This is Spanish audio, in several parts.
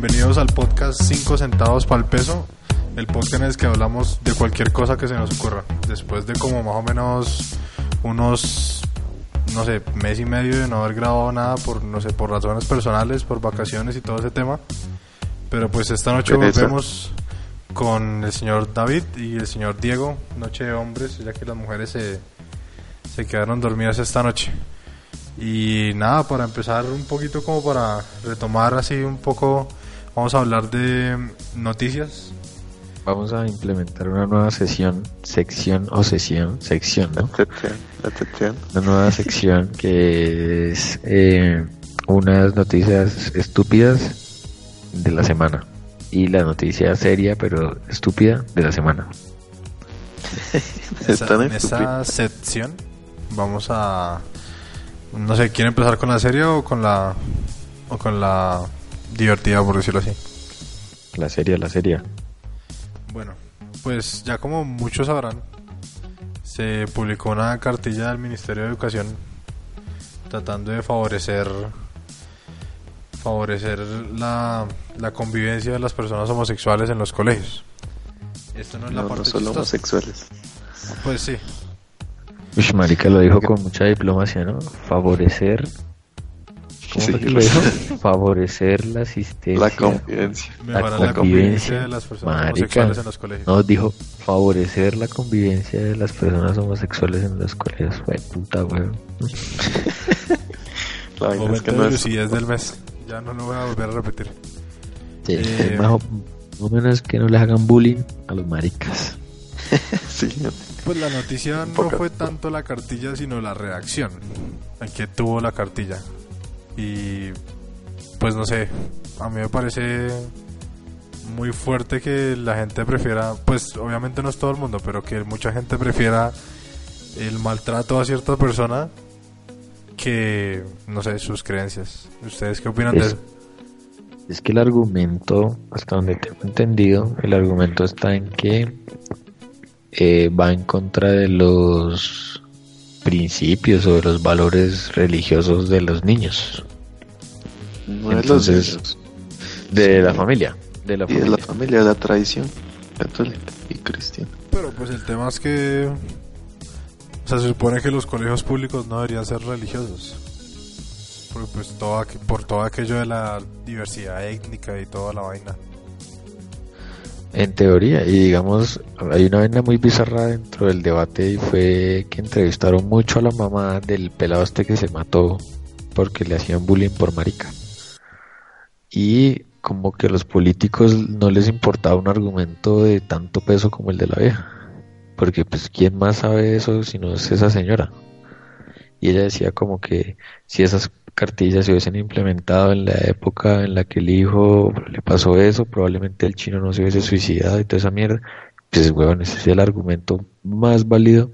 Bienvenidos al podcast 5 centavos para el peso, el podcast en el que hablamos de cualquier cosa que se nos ocurra. Después de como más o menos unos, no sé, mes y medio de no haber grabado nada por, no sé, por razones personales, por vacaciones y todo ese tema. Pero pues esta noche volvemos con el señor David y el señor Diego, noche de hombres, ya que las mujeres se, se quedaron dormidas esta noche. Y nada, para empezar un poquito como para retomar así un poco, vamos a hablar de noticias. Vamos a implementar una nueva sesión, sección o sesión, sección, ¿no? Atención, atención. Una nueva sección que es eh, unas noticias estúpidas de la semana y la noticia seria pero estúpida de la semana. Esa- en esa sección vamos a, no sé, ¿quieren empezar con la serie o con la, o con la divertida, por decirlo así? La seria, la seria. Bueno, pues ya como muchos sabrán, se publicó una cartilla del Ministerio de Educación tratando de favorecer favorecer la, la convivencia de las personas homosexuales en los colegios. Esto no es la parte no solo chistosa. homosexuales. Pues sí. Uy, marica lo dijo con mucha diplomacia, ¿no? Favorecer... ¿Cómo Sí, fue que lo dijo? Favorecer la asistencia... La convivencia. Mejorar la, convivencia. convivencia de las personas Marica. homosexuales en los colegios. No, dijo favorecer la convivencia de las personas homosexuales en los colegios. Fue puta, weón. La vaina es Momento que de no es. lucidez del mes. Ya no lo voy a volver a repetir. Sí, Eh, es más, o, menos que no les hagan bullying a los maricas. Sí, Pues la noticia no fue tanto la cartilla, sino la reacción en que tuvo la cartilla. Y pues no sé, a mí me parece muy fuerte que la gente prefiera, pues obviamente no es todo el mundo, pero que mucha gente prefiera el maltrato a cierta persona que, no sé, sus creencias. ¿Ustedes qué opinan de Es- eso? Es que el argumento, hasta donde tengo entendido, el argumento está en que eh, va en contra de los principios o de los valores religiosos de los niños, no es los Entonces, de la familia, de la Y de familia. la familia, de la tradición católica y cristiana. Pero pues el tema es que o sea, se supone que los colegios públicos no deberían ser religiosos. Porque pues todo por todo aquello de la diversidad étnica y toda la vaina. En teoría, y digamos, hay una vaina muy bizarra dentro del debate y fue que entrevistaron mucho a la mamá del pelado este que se mató porque le hacían bullying por marica. Y como que a los políticos no les importaba un argumento de tanto peso como el de la vieja. Porque pues quién más sabe eso si no es esa señora. Y ella decía como que si esas cartillas se hubiesen implementado en la época en la que el hijo le pasó eso, probablemente el chino no se hubiese suicidado y toda esa mierda. Pues, huevón, ese es el argumento más válido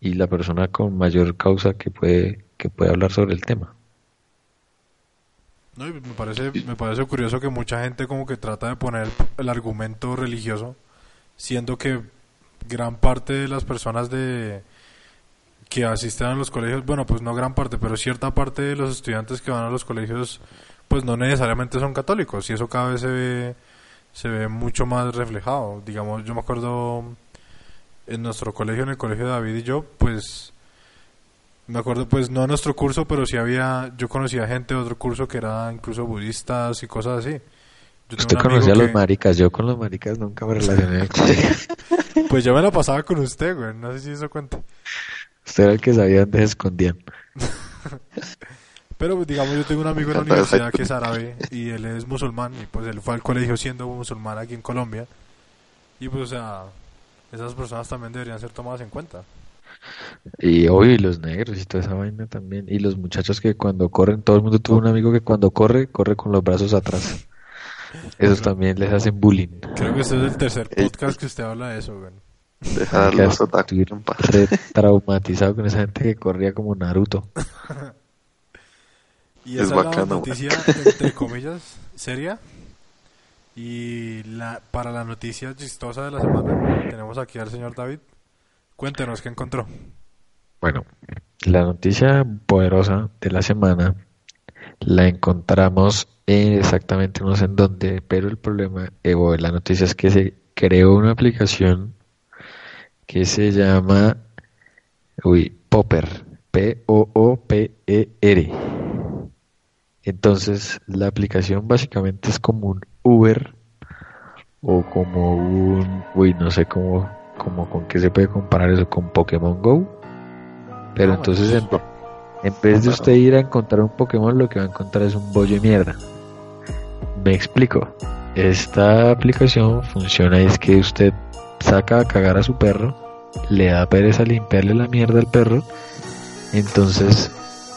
y la persona con mayor causa que puede, que puede hablar sobre el tema. No, me parece me parece curioso que mucha gente como que trata de poner el argumento religioso siendo que gran parte de las personas de que asisten a los colegios, bueno, pues no gran parte, pero cierta parte de los estudiantes que van a los colegios pues no necesariamente son católicos y eso cada vez se ve se ve mucho más reflejado. Digamos, yo me acuerdo en nuestro colegio, en el colegio de David y yo, pues me acuerdo pues no en nuestro curso, pero sí había, yo conocía gente de otro curso que era incluso budistas y cosas así. Yo Usted conocía a los que- maricas, yo con los maricas nunca me relacioné. Pues yo me la pasaba con usted, güey. No sé si eso cuenta. Usted era el que sabía dónde se escondían. Pero pues, digamos, yo tengo un amigo en la universidad que es árabe y él es musulmán y pues él fue al colegio siendo musulmán aquí en Colombia. Y pues, o sea, esas personas también deberían ser tomadas en cuenta. Y obvio, y los negros y toda esa vaina también. Y los muchachos que cuando corren, todo el mundo tuvo un amigo que cuando corre, corre con los brazos atrás. Esos también les hacen bullying. Creo que este es el tercer podcast que usted habla de eso, güey. Dejar los en paz. re traumatizado con esa gente que corría como Naruto. Y Es esa es la bacano, noticia, entre comillas, seria. Y la, para la noticia chistosa de la semana, tenemos aquí al señor David. Cuéntenos qué encontró. Bueno, la noticia poderosa de la semana la encontramos en exactamente no sé en dónde, pero el problema eh, o la noticia es que se creó una aplicación que se llama uy, Popper, P-O-O-P-E-R. Entonces, la aplicación básicamente es como un Uber o como un, uy, no sé cómo, como con qué se puede comparar eso con Pokémon Go. Pero Ah, entonces en, en vez de usted ir a encontrar un Pokémon, lo que va a encontrar es un bollo de mierda. Me explico. Esta aplicación funciona y es que usted saca a cagar a su perro, le da pereza limpiarle la mierda al perro, entonces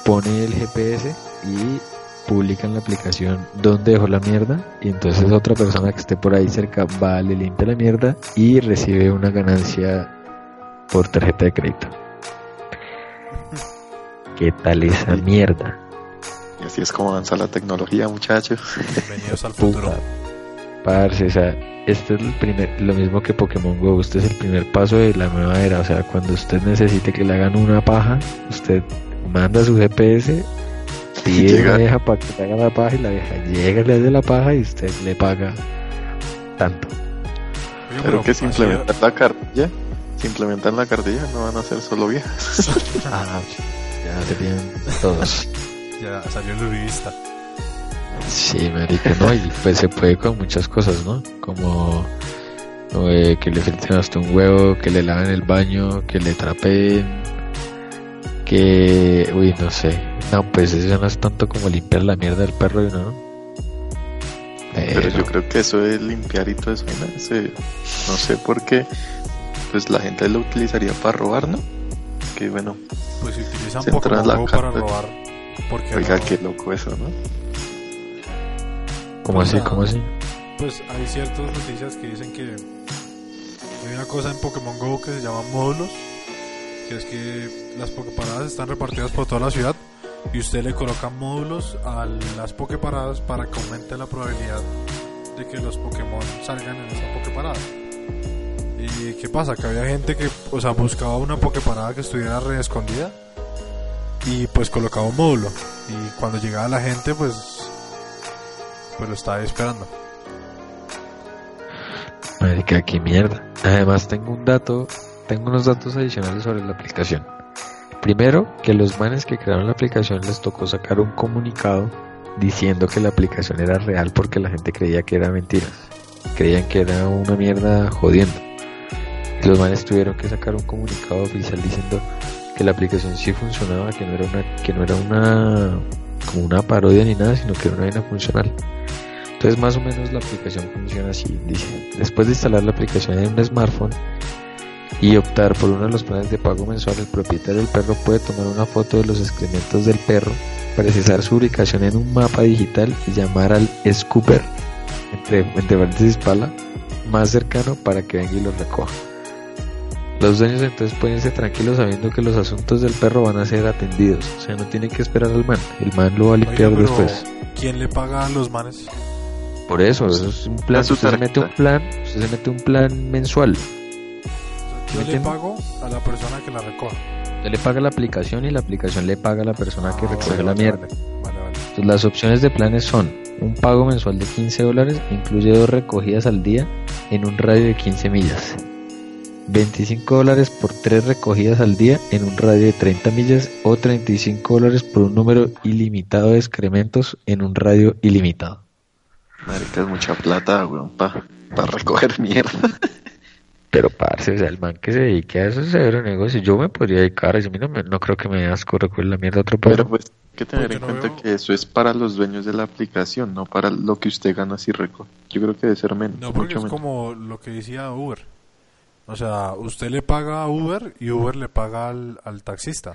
pone el GPS y publica en la aplicación dónde dejó la mierda y entonces otra persona que esté por ahí cerca va, le limpia la mierda y recibe una ganancia por tarjeta de crédito. ¿Qué tal esa mierda? Y así es como avanza la tecnología, muchachos. Bienvenidos al futuro. Puta. Parce, o sea, este es el primer, lo mismo que Pokémon Go, este es el primer paso de la nueva era, o sea, cuando usted necesite que le hagan una paja, usted manda su GPS, pide Llega. una vieja para que le haga la paja y la vieja llega, le hace la paja y usted le paga tanto. Oye, Pero que si implementan la cartilla, si implementan la cartilla no van a ser solo viejas. Ah, ya serían todos. Ya salió el uribista. Sí, marica, ¿no? Y pues se puede con muchas cosas, ¿no? Como eh, que le filtren hasta un huevo, que le laven el baño, que le trapeen, que... Uy, no sé. No, pues eso no es tanto como limpiar la mierda del perro, ¿no? Pero yo creo que eso de limpiar y todo eso, ¿no? Ese- no sé por qué, pues la gente lo utilizaría para robar, ¿no? Que bueno, Pues si utilizan Se Pokémon en la para robar. Porque oiga, qué loco eso, ¿no? ¿Cómo así? ¿Cómo así? Pues hay ciertas noticias que dicen que hay una cosa en Pokémon Go que se llama módulos, que es que las Poképaradas están repartidas por toda la ciudad y usted le coloca módulos a las Poképaradas para que aumente la probabilidad de que los Pokémon salgan en esa Poképarada. ¿Y qué pasa? Que había gente que, o sea, buscaba una Poképarada que estuviera re escondida y pues colocaba un módulo y cuando llegaba la gente pues pues lo estaba esperando. Marica, qué mierda. Además tengo un dato, tengo unos datos adicionales sobre la aplicación. Primero, que los manes que crearon la aplicación les tocó sacar un comunicado diciendo que la aplicación era real porque la gente creía que era mentiras. Creían que era una mierda jodiendo. Los manes tuvieron que sacar un comunicado oficial diciendo que la aplicación sí funcionaba, que no era una, que no era una como una parodia ni nada, sino que era una vaina funcional. Entonces más o menos la aplicación funciona así. Después de instalar la aplicación en un smartphone y optar por uno de los planes de pago mensual, el propietario del perro puede tomar una foto de los excrementos del perro, precisar su ubicación en un mapa digital y llamar al scooper, entre, entre paréntesis pala, más cercano para que venga y lo recoja. Los dueños entonces pueden irse tranquilos sabiendo que los asuntos del perro van a ser atendidos, o sea, no tienen que esperar al man, el man lo va a limpiar Oiga, después. ¿quién le paga a los manes? Por eso, eso es un plan. Usted se mete un plan, usted se mete un plan mensual. Yo le pago a la persona que la recoja. Usted le paga la aplicación y la aplicación le paga a la persona que Ah, recoge vale, la vale, mierda. Vale, vale, vale. Entonces, las opciones de planes son un pago mensual de 15 dólares, incluye dos recogidas al día en un radio de 15 millas. 25 dólares por tres recogidas al día en un radio de 30 millas o 35 dólares por un número ilimitado de excrementos en un radio ilimitado. Marica, es mucha plata, weón, para recoger mierda. Pero, parce, o sea, el man que se dedique a eso es severo negocio. Yo me podría dedicar, a eso a mí no, me- no creo que me dé asco recuerda la mierda a otro Pero perro. pues hay que tener Pues en no cuenta veo- que eso es para los dueños de la aplicación, no para lo que usted gana si recoge. Yo creo que debe ser menos. No, porque mucho es menos. como lo que decía Uber. O sea, usted le paga a Uber y Uber le paga al, al taxista.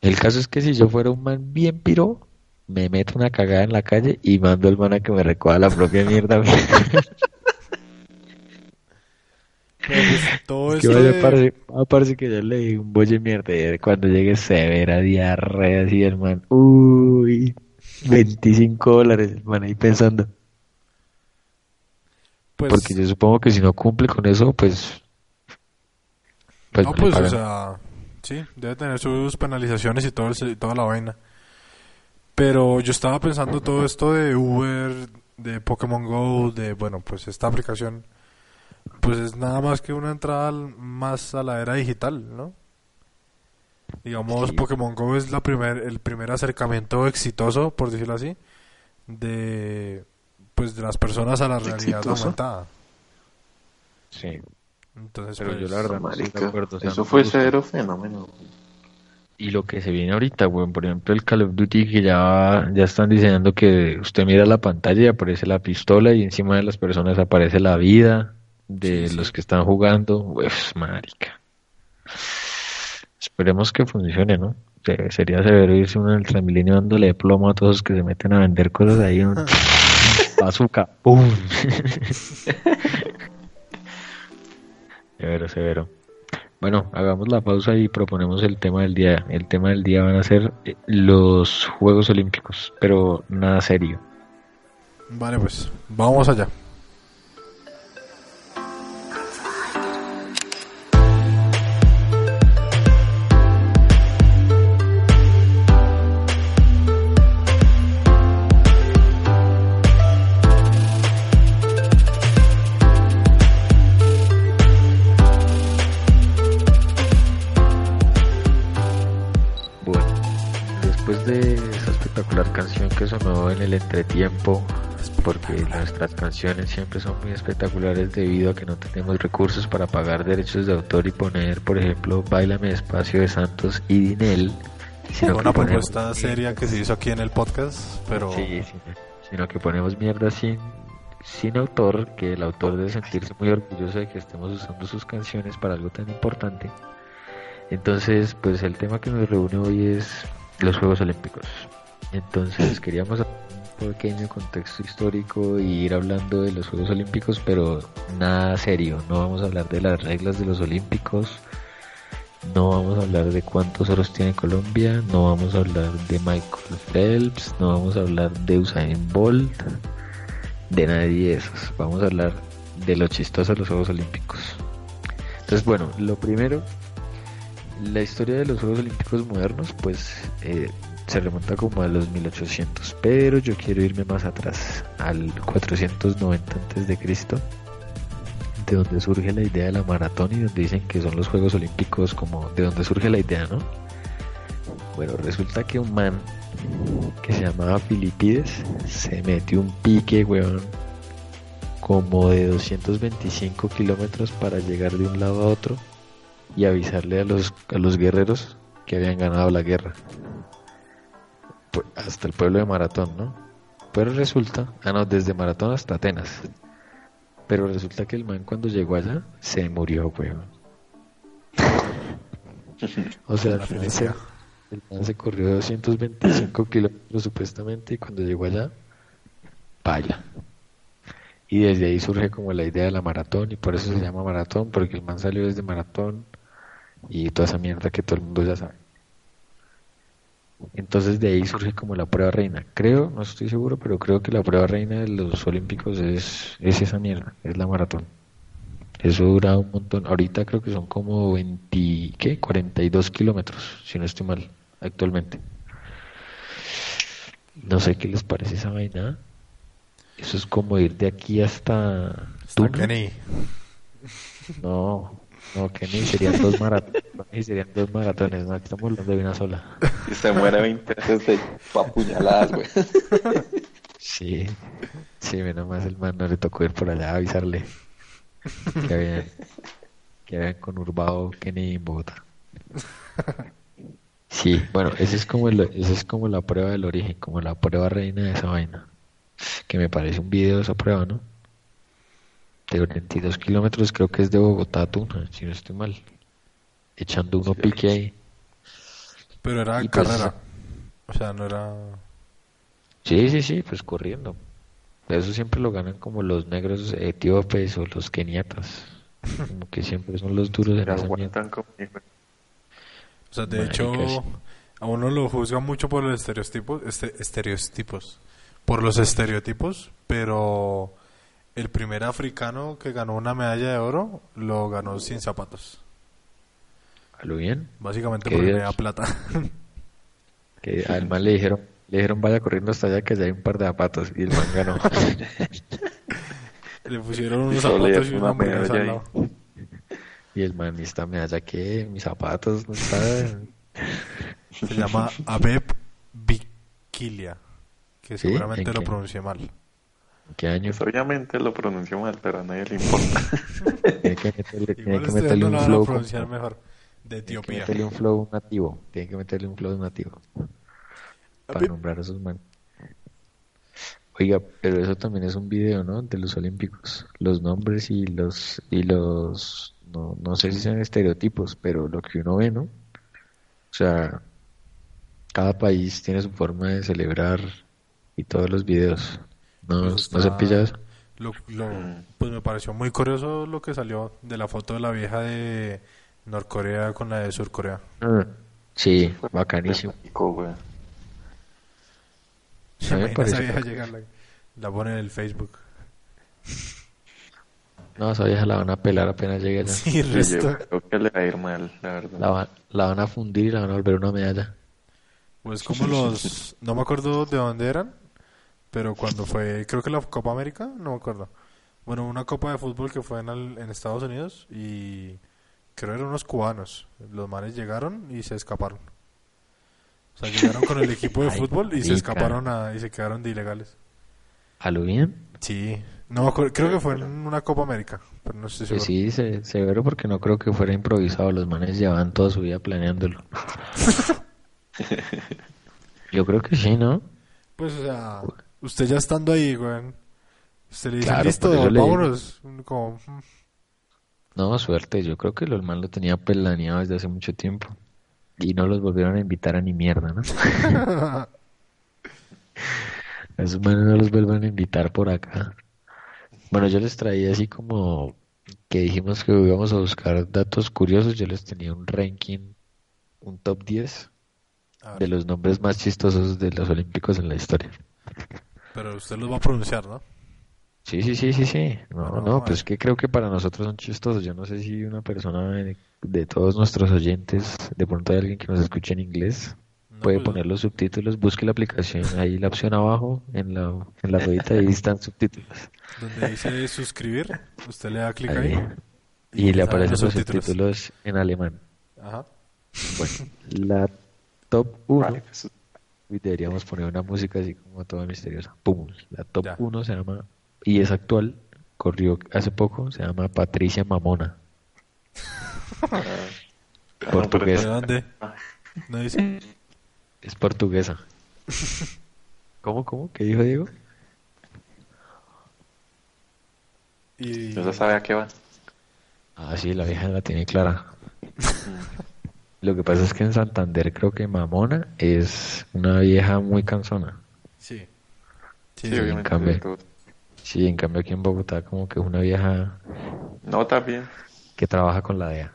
El caso es que si yo fuera un man bien piro, me meto una cagada en la calle y mando al man a que me recoja la propia mierda. Pero pues, todo que esto vaya, de- parce, ah, que yo le di un bolle mierda y cuando llegue severa diarrea así el man, uy, 25 dólares el man ahí pensando. pues, Porque yo supongo que si no cumple con eso, pues... Pues no, pues, o sea, sí, debe tener sus penalizaciones y todo el se- toda la vaina. Pero yo estaba pensando todo esto de Uber, de Pokémon Go, de, bueno, pues esta aplicación, pues es nada más que una entrada más a la era digital, ¿no? Digamos, Sí. Pokémon Go es la primer, el primer acercamiento exitoso, por decirlo así, de, pues, de las personas a la realidad ¿Exitoso? aumentada. Sí, Entonces, pero yo pues, la verdad no estoy de Marica, acuerdo, o sea, eso no fue severo fenómeno. Y lo que se viene ahorita, weón, por ejemplo, el Call of Duty que ya, ya están diseñando que usted mira la pantalla y aparece la pistola y encima de las personas aparece la vida de Sí, sí. los que están jugando. Pues, marica. Esperemos que funcione, ¿no? Se- Sería severo irse uno en el Transmilenio dándole plomo a todos los que se meten a vender cosas ahí. un Bazooka. ¡Pum! severo, severo. Bueno, hagamos la pausa y proponemos el tema del día. El tema del día van a ser eh, los Juegos Olímpicos, pero nada serio. Vale, pues, vamos allá. Que sonó en el entretiempo, porque nuestras canciones siempre son muy espectaculares debido a que no tenemos recursos para pagar derechos de autor y poner, por ejemplo, Bailame Despacio de Santos y Dinel. sino una propuesta seria que se hizo aquí en el podcast, pero Sí, sí, sino que ponemos mierda sin, sin autor, que el autor debe sentirse muy orgulloso de que estemos usando sus canciones para algo tan importante. Entonces, pues el tema que nos reúne hoy es los Juegos Olímpicos. Entonces, queríamos hacer un pequeño contexto histórico y ir hablando de los Juegos Olímpicos, pero nada serio. No vamos a hablar de las reglas de los Olímpicos, no vamos a hablar de cuántos oros tiene Colombia, no vamos a hablar de Michael Phelps, no vamos a hablar de Usain Bolt, de nadie de esos. Vamos a hablar de lo chistoso de los Juegos Olímpicos. Entonces, bueno, lo primero, la historia de los Juegos Olímpicos modernos, pues eh, se remonta como a los 1800, pero yo quiero irme más atrás, al 490 antes de Cristo de donde surge la idea de la maratón y donde dicen que son los Juegos Olímpicos como de donde surge la idea, ¿no? Bueno, resulta que un man que se llamaba Filipides se metió un pique, weón, como de 225 kilómetros para llegar de un lado a otro y avisarle a los, a los guerreros que habían ganado la guerra. Hasta el pueblo de Maratón, ¿no? Pero resulta, ah no, desde Maratón hasta Atenas. Pero resulta que el man cuando llegó allá se murió, weón. O sea, al final se- el man se corrió 225 kilómetros supuestamente y cuando llegó allá, vaya. Y desde ahí surge como la idea de la maratón y por eso se llama maratón, porque el man salió desde maratón y toda esa mierda que todo el mundo ya sabe. Entonces de ahí surge como la prueba reina. Creo, no estoy seguro, pero creo que la prueba reina de los olímpicos es, es esa mierda, es la maratón. Eso dura un montón. Ahorita creo que son como 20, ¿qué? 42 kilómetros, si no estoy mal, actualmente. No sé qué les parece esa vaina. Eso es como ir de aquí hasta está Tuna. Kenny. No, no, que ni serían dos maratones. Ni serían dos maratones, no, aquí estamos hablando de una sola. Y se muere 20 veces de apuñaladas, güey. Sí, sí, menos más el man no le tocó ir por allá a avisarle. Qué bien. que habían conurbado Kennedy en Bogotá. Sí, bueno, ese es como el, ese es como la prueba del origen, como la prueba reina de esa vaina. Que me parece un video de esa prueba, ¿no? De 22 kilómetros, creo que es de Bogotá a Tuna, si no estoy mal. Echando uno pique ahí. Pero era Y pues- carrera. O sea, no era. Sí, sí, sí, pues corriendo. Eso siempre lo ganan como los negros etíopes o los keniatas. Como que siempre son los duros de conmigo. O sea, de Marica, hecho, sí. a uno lo juzga mucho por los estereotipos, este, estereotipos, por los estereotipos, pero el primer africano que ganó una medalla de oro lo ganó sin zapatos. ¿A lo bien? Básicamente porque tenía plata. Que al man le dijeron, le dijeron vaya corriendo hasta allá que ya hay un par de zapatos y el man ganó. Le pusieron unos zapatos y una hamburguesa al medalla lado. y el man, ¿y esta medalla qué? Mis zapatos no están. Se llama Abeb Bikilia, que ¿Sí? seguramente ¿En lo pronuncié mal. ¿En ¿Qué año? Pues obviamente lo pronunció mal, pero a nadie le importa. Tiene que meterle, tiene que meterle un flow. pronunciar como- mejor. De Tiene que Etiopía. meterle un flow nativo. Tiene que meterle un flow nativo. Para nombrar a esos manes. Oiga, pero eso también es un video, ¿no? De los olímpicos. Los nombres y los y los no, no sé si sean estereotipos, pero lo que uno ve, ¿no? O sea, cada país tiene su forma de celebrar y todos los videos. No, Pues no se está- pilla eso. Lo, lo- pues me pareció muy curioso lo que salió de la foto de la vieja de Norcorea con la de Surcorea. Ah, Sí, bacanísimo. Mí me parece esa vieja bacán. llegar, la, la pone en el Facebook. No, esa vieja la van a pelar apenas llegue allá. Sí, yo resto. creo que le va a ir mal, la verdad. La, va- la van a fundir y la van a volver una medalla. Pues como los... No me acuerdo de dónde eran, pero cuando fue... Creo que la Copa América, no me acuerdo. Bueno, una Copa de Fútbol que fue en, el- en Estados Unidos y creo eran unos cubanos. Los manes llegaron y se escaparon. O sea, llegaron con el equipo de fútbol y se escaparon a, y se quedaron de ilegales. ¿A lo bien? Sí, no creo que fue en una Copa América, pero no estoy seguro. Pues sí, se, severo porque no creo que fuera improvisado. Los manes llevaban toda su vida planeándolo. Yo creo que sí, ¿no? Pues, o sea, usted ya estando ahí, güey, usted le dice, Claro, listo, le digo. vámonos. Como, mm, No, suerte. Yo creo que el man lo tenía planeado desde hace mucho tiempo. Y no los volvieron a invitar a ni mierda, ¿no? A esos manes no los vuelvan a invitar por acá. Bueno, yo les traía así como que dijimos que íbamos a buscar datos curiosos. Yo les tenía un ranking, un top 10 a ver, de los nombres más chistosos de los olímpicos en la historia. Pero usted los va a pronunciar, ¿no? Sí, sí, sí, sí, sí. No, Bueno, no, a pues ver. que creo que para nosotros son chistosos. Yo no sé si una persona de, de todos nuestros oyentes, de pronto hay alguien que nos escuche en inglés, No, puede pues, poner los subtítulos, busque la aplicación, ahí la opción abajo, en la, en la ruedita, ahí están subtítulos. Donde dice suscribir, usted le da clic ahí. Ahí. Y le aparecen los los subtítulos. subtítulos en alemán. Ajá. Bueno, la top 1, Vale, pues, deberíamos poner una música así como toda misteriosa. Pum, la top Ya. 1 se llama, y es actual, corrió hace poco, se llama Patricia Mamona. Portugués. ¿De dónde? ¿No dice? Es portuguesa. ¿Cómo, cómo? ¿Qué dijo Diego? Y... No se sabe a qué va. Ah, sí, la vieja la tiene clara. Lo que pasa es que en Santander creo que Mamona es una vieja muy cansona. Sí. Sí, Sí, obviamente. cambio. Sí, en cambio aquí en Bogotá como que es una vieja No, también. que trabaja con la DEA.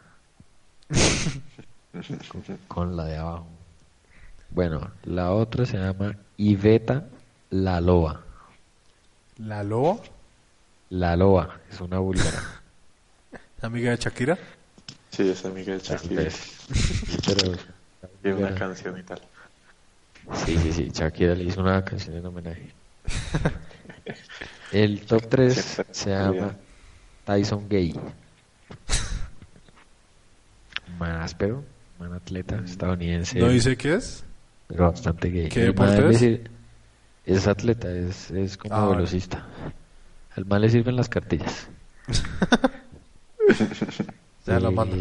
con, con la de abajo. Bueno, la otra se llama Iveta La Loba. ¿La loba? La Loba es una búlgara. ¿Amiga de Shakira? Sí, es amiga de Shakira. Pero Tiene una canción y tal. Sí, sí, sí. Shakira le hizo una canción en homenaje. El top 3 Siempre se llama Tyson Gay. Man áspero, man atleta estadounidense, ¿No dice qué es? pero bastante gay. ¿Qué deporte es? sir- es atleta, es, es como Ah, velocista. Al man le sirven las cartillas. Ya la mando.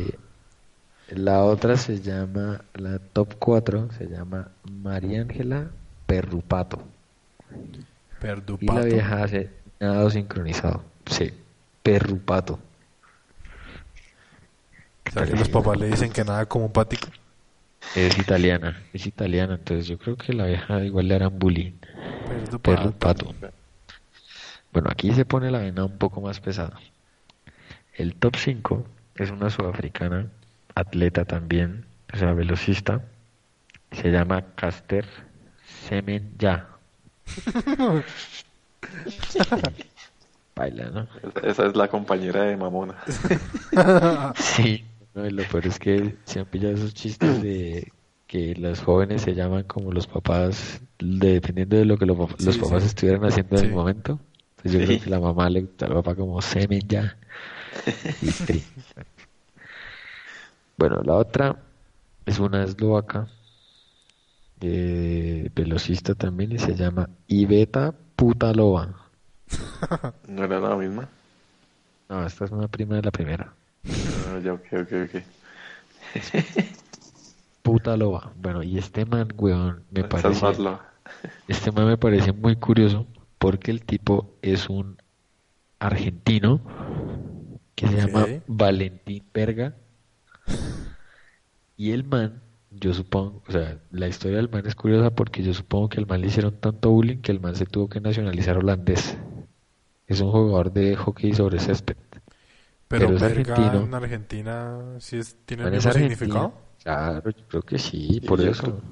La otra se llama, la top 4 se llama María Ángela Perrupato. Y la vieja hace nado sincronizado. Sí, Perrupato. O sea, que los papás le dicen que nada como pático. Es italiana, es italiana, entonces yo creo que la vieja igual le harán bullying. Perrupato. Bueno, aquí se pone la vena un poco más pesada. El top 5 es una sudafricana, atleta también, o sea, velocista. Se llama Caster Semen Ya. Baila, ¿no? Esa es la compañera de Mamona. Sí, no, y lo peor es que se han pillado esos chistes de que los jóvenes se llaman como los papás, de- dependiendo de lo que los, papás sí. estuvieran haciendo en Sí. el momento. Entonces yo Sí. creo que la mamá le gusta al papá como semen ya. Y. Bueno, la otra es una eslovaca, eh, velocista también, y se llama Iveta Putalova. ¿No era la misma? No, esta es una prima de la primera. Ah, ya, ok, ok, ok. Putalova. Bueno, y este man, weón, me parece... más Este man me parece muy curioso porque el tipo es un argentino que se llama Valentín Verga. Y el man, yo supongo, o sea, la historia del man es curiosa porque yo supongo que al man le hicieron tanto bullying que el man se tuvo que nacionalizar holandés. Es un jugador de hockey sobre césped. Pero, Pero es verga argentino. en Argentina sí es, tiene el mismo significado. Claro, yo creo que sí, por eso. creo-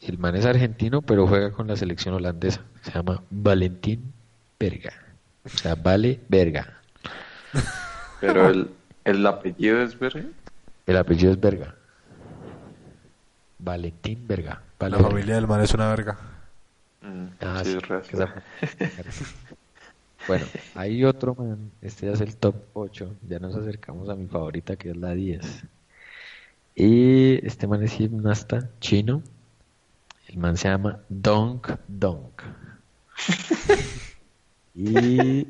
El man es argentino, pero juega con la selección holandesa. Se llama Valentín Verga. O sea, vale verga. Pero el, el apellido es verga. El apellido es Verga. Valentín Verga. Vale La verga. familia del man es una verga. Mm, Ah, sí, sí, es Bueno, hay otro man, este ya es el top 8, ya nos acercamos a mi favorita que es la 10. Y este man es gimnasta chino, el man se llama Donk Donk. Y,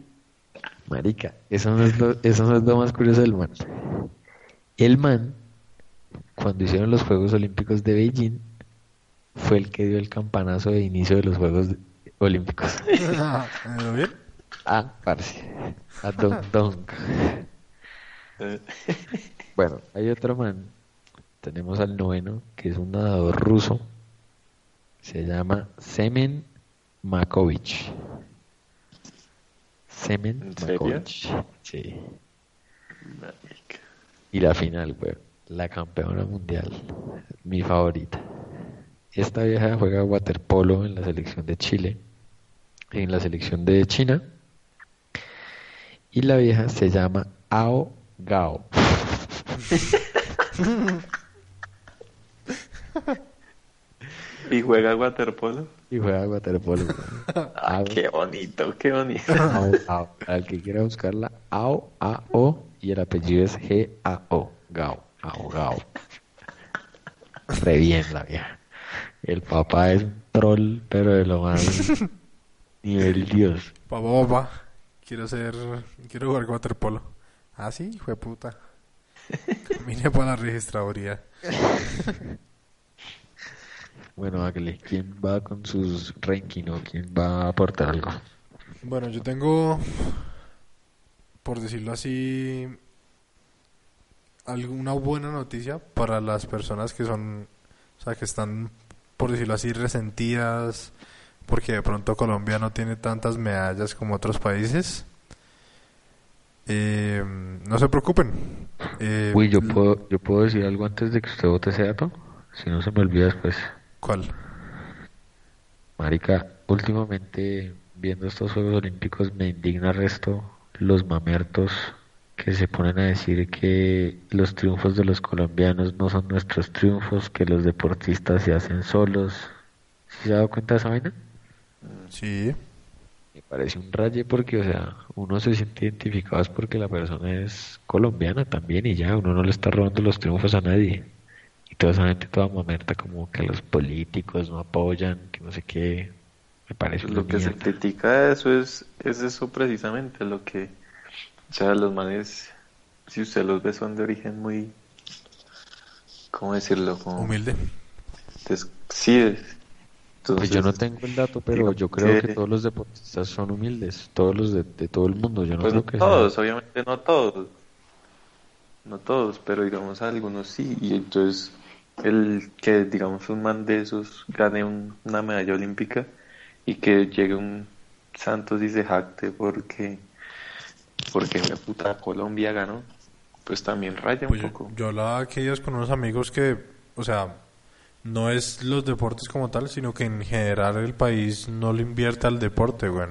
marica, eso no es lo, eso no es lo más curioso del man. El man, cuando hicieron los Juegos Olímpicos de Beijing, fue el que dio el campanazo de inicio de los Juegos Olímpicos. ¿Pero bien? Ah, parce. A Donk. Eh, Bueno, hay otro man. Tenemos al noveno, que es un nadador ruso. Se llama Semen Makovich. Semen ¿En serio? Makovich. Sí. marica. Y la final, güey. La campeona mundial. Mi favorita. Esta vieja juega waterpolo en la selección de Chile. En la selección de China. Y la vieja se llama Ao Gao. ¿Y juega waterpolo? Y juega waterpolo. Ah, qué bonito, qué bonito. Ao, Ao. Al que quiera buscarla, Ao, A-O. Y el apellido es G-A-O. Gao. Ao Gao. Re bien la vieja. El papá es un troll, pero de lo más nivel Dios. Papá, papá. Quiero ser. Quiero jugar waterpolo. Ah, sí, hijo de puta. Vine para la registraduría. Bueno, hágale. ¿Quién va con sus ranking o quién va a aportar algo? Bueno, yo tengo, por decirlo así, alguna buena noticia para las personas que son, o sea, que están, por decirlo así, resentidas porque de pronto Colombia no tiene tantas medallas como otros países. Eh, no se preocupen. Eh, Uy, yo puedo, yo puedo decir algo antes de que usted vote ese dato. Si no se me olvida después. ¿Cuál? Marica, últimamente viendo estos Juegos Olímpicos me indigna resto los mamertos que se ponen a decir que los triunfos de los colombianos no son nuestros triunfos, que los deportistas se hacen solos. ¿Sí se ha dado cuenta de esa vaina? Sí. Me parece un raye porque, o sea, uno se siente identificado es porque la persona es colombiana también y ya, uno no le está robando los triunfos a nadie. Y toda esa gente toda mamerta como que los políticos no apoyan, que no sé qué. Me parece una Lo que se critica de eso es, es eso precisamente, lo que, o sea, los manes si usted los ve son de origen muy, ¿cómo decirlo? Como, Humilde. des- sí, es- Pues entonces, yo no tengo el dato, pero yo creo que que- todos los deportistas son humildes, todos los de, de todo el mundo. Yo no Pues creo no que todos, obviamente no todos. No todos, pero digamos algunos sí. Y entonces el que digamos un man de esos gane un- una medalla olímpica y que llegue un Santos y se jacte porque porque la puta Colombia ganó, pues también raya Pues un yo, poco. yo hablaba aquellos con unos amigos que, o sea, no es los deportes como tal, sino que en general el país no le invierte al deporte, güey.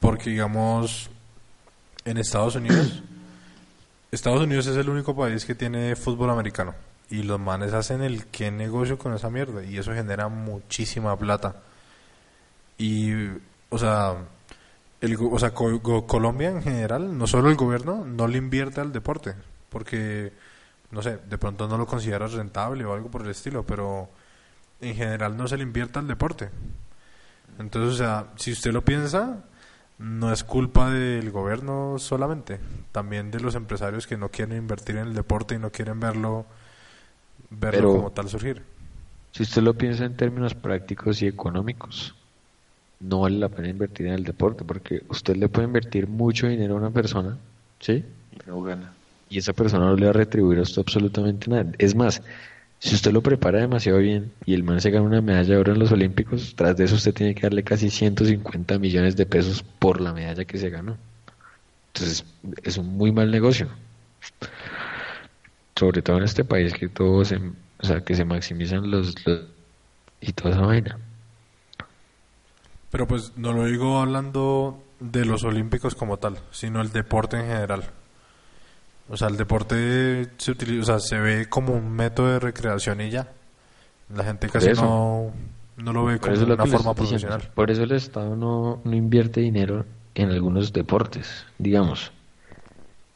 Porque, digamos, en Estados Unidos, Estados Unidos es el único país que tiene fútbol americano. Y los manes hacen el qué negocio con esa mierda. Y eso genera muchísima plata. Y, o sea, el, o sea, Colombia en general, no solo el gobierno, no le invierte al deporte, porque, no sé, de pronto no lo considera rentable o algo por el estilo, pero en general no se le invierte al deporte. Entonces, o sea, si usted lo piensa, no es culpa del gobierno solamente, también de los empresarios que no quieren invertir en el deporte y no quieren verlo, verlo Pero- como tal surgir. Si usted lo piensa en términos prácticos y económicos, no vale la pena invertir en el deporte porque usted le puede invertir mucho dinero a una persona, ¿sí? No gana. Y esa persona no le va a retribuir a usted absolutamente nada. Es más, si usted lo prepara demasiado bien y el man se gana una medalla de oro en los Olímpicos, tras de eso usted tiene que darle casi 150 millones de pesos por la medalla que se ganó. Entonces, es un muy mal negocio. Sobre todo en este país que todo se, o sea, que se maximizan los, los y toda esa vaina. Pero pues no lo digo hablando de los olímpicos como tal, sino el deporte en general. O sea, el deporte se utiliza, o sea, se ve como un método de recreación y ya. La gente casi eso. no, no lo ve como lo una forma diciendo. profesional. Por eso el Estado no, no invierte dinero en algunos deportes, digamos.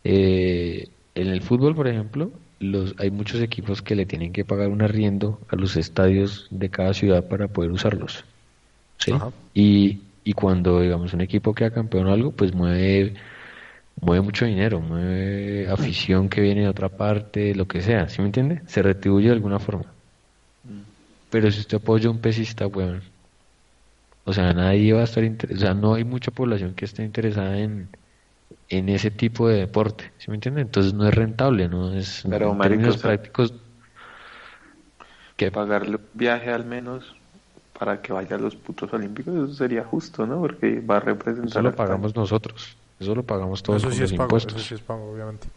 Eh, en el fútbol, por ejemplo, los, hay muchos equipos que le tienen que pagar un arriendo a los estadios de cada ciudad para poder usarlos. ¿sí? Y, y cuando, digamos, un equipo queda campeón o algo, pues mueve, mueve mucho dinero, mueve afición que viene de otra parte, lo que sea, ¿sí me entiende? Se retribuye de alguna forma. Pero si usted apoya a un pesista, weón, o sea, nadie va a estar interesado, o sea, no hay mucha población que esté interesada en, en ese tipo de deporte, ¿sí me entiende? Entonces no es rentable, no es, Pero, en términos prácticos, que Pagarle un viaje al menos para que vaya a los putos olímpicos, eso sería justo, ¿no? Porque va a representar... eso lo pagamos nosotros, eso lo pagamos todos Eso con sí los es pago, impuestos. eso sí es pago, obviamente.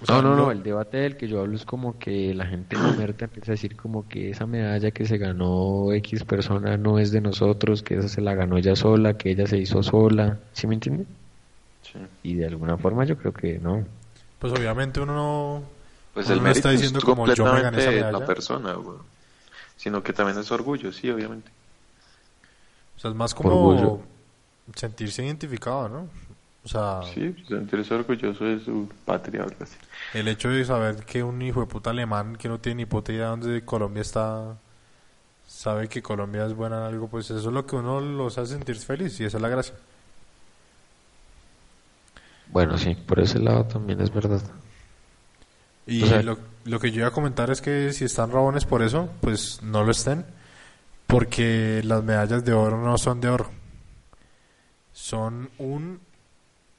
O No, sea, no, no, el debate del que yo hablo es como que la gente mamerta empieza a decir como que esa medalla que se ganó X persona no es de nosotros, que esa se la ganó ella sola, que ella se hizo sola, ¿sí me entiende? Sí. Y de alguna forma yo creo que no. Pues obviamente uno no... Pues Uno el no mérito está diciendo es como, yo me gané esa de la persona, weón. Sino que también es orgullo, sí, obviamente. O sea, es más como Orgullo. Sentirse identificado, ¿no? O sea, Sí, sentirse orgulloso de su patria o algo así. el hecho de saber que un hijo de puta alemán que no tiene ni puta idea dónde Colombia está, sabe que Colombia es buena en algo, pues eso es lo que uno los hace sentir feliz y esa es la gracia. Bueno, sí, por ese lado también es verdad. Y O sea- lo, lo que yo iba a comentar es que si están rabones por eso, pues no lo estén, porque las medallas de oro no son de oro. Son un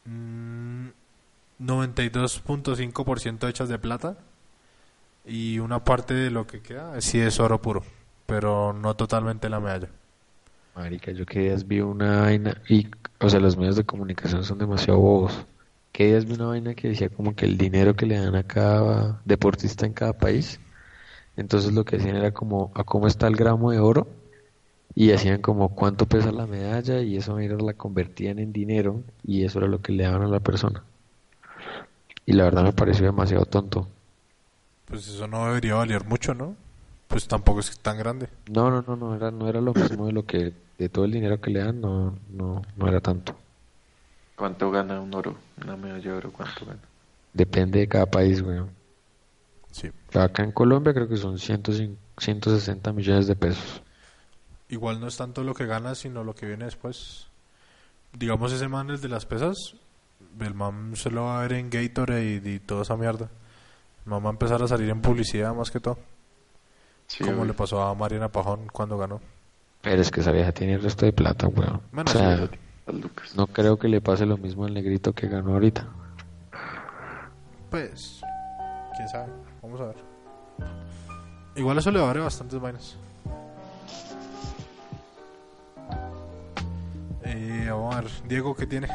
mm, 92.5% hechas de plata y una parte de lo que queda sí es oro puro, pero no totalmente la medalla. Marica, yo que días vi una vaina y, o sea, los medios de comunicación son demasiado bobos. Que días vi una vaina que decía como que el dinero que le dan a cada deportista en cada país, entonces lo que hacían era como a cómo está el gramo de oro y hacían como cuánto pesa la medalla y eso vaina la convertían en dinero y eso era lo que le daban a la persona. Y la verdad me pareció demasiado tonto. Pues eso no debería valer mucho, ¿no? Pues tampoco es tan grande. No, no, no, no era, no era lo mismo de lo que, de todo el dinero que le dan, no, no, no era tanto. ¿Cuánto gana un oro? Una medalla de oro, ¿cuánto gana? Depende de cada país, weón. Sí. Acá en Colombia creo que son 105 160 millones de pesos. Igual no es tanto lo que gana, sino lo que viene después. Digamos, ese man, el de las pesas, el man se lo va a ver en Gatorade y, y toda esa mierda. El man va a empezar a salir en publicidad más que todo. Sí, como le pasó a Mariana Pajón cuando ganó. Pero es que esa vieja tiene el resto de plata, weón. Bueno, o sea, no creo que le pase lo mismo al negrito que ganó ahorita. Pues, quién sabe. Vamos a ver. Igual eso le va a dar bastantes vainas. Eh, vamos a ver, Diego, ¿qué tiene?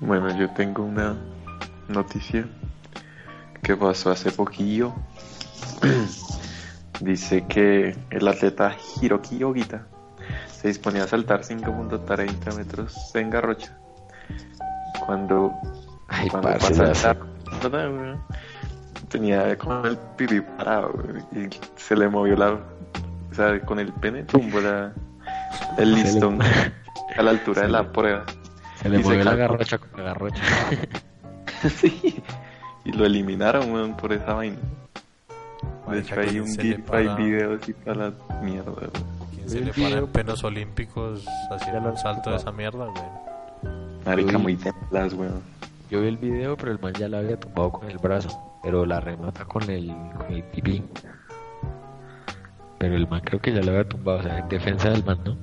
Bueno, yo tengo una noticia que pasó hace poquillo. Dice que el atleta Hiroki Ogita se disponía a saltar 5.30 metros en Garrocha. Cuando, Ay, cuando parce, fue a la tenía como el pipí parado y se le movió la. O sea, con el pene tumbó la, el le- listón a la altura de la prueba. Se le se movió la garrocha con la garrocha. sí. Y lo eliminaron, weón, por esa vaina. De hecho, hay ¿quién un GIF, hay para? videos y para la mierda, weón. ¿Quién se El le para en video- penos olímpicos haciendo un salto de esa mierda, güey? Marica, Uy. muy templas, weón. Yo vi el video, pero el man ya la había tumbado con el brazo. Pero la remata con el, con el pipí. Pero el man creo que ya la había tumbado, o sea, en defensa del man, ¿no?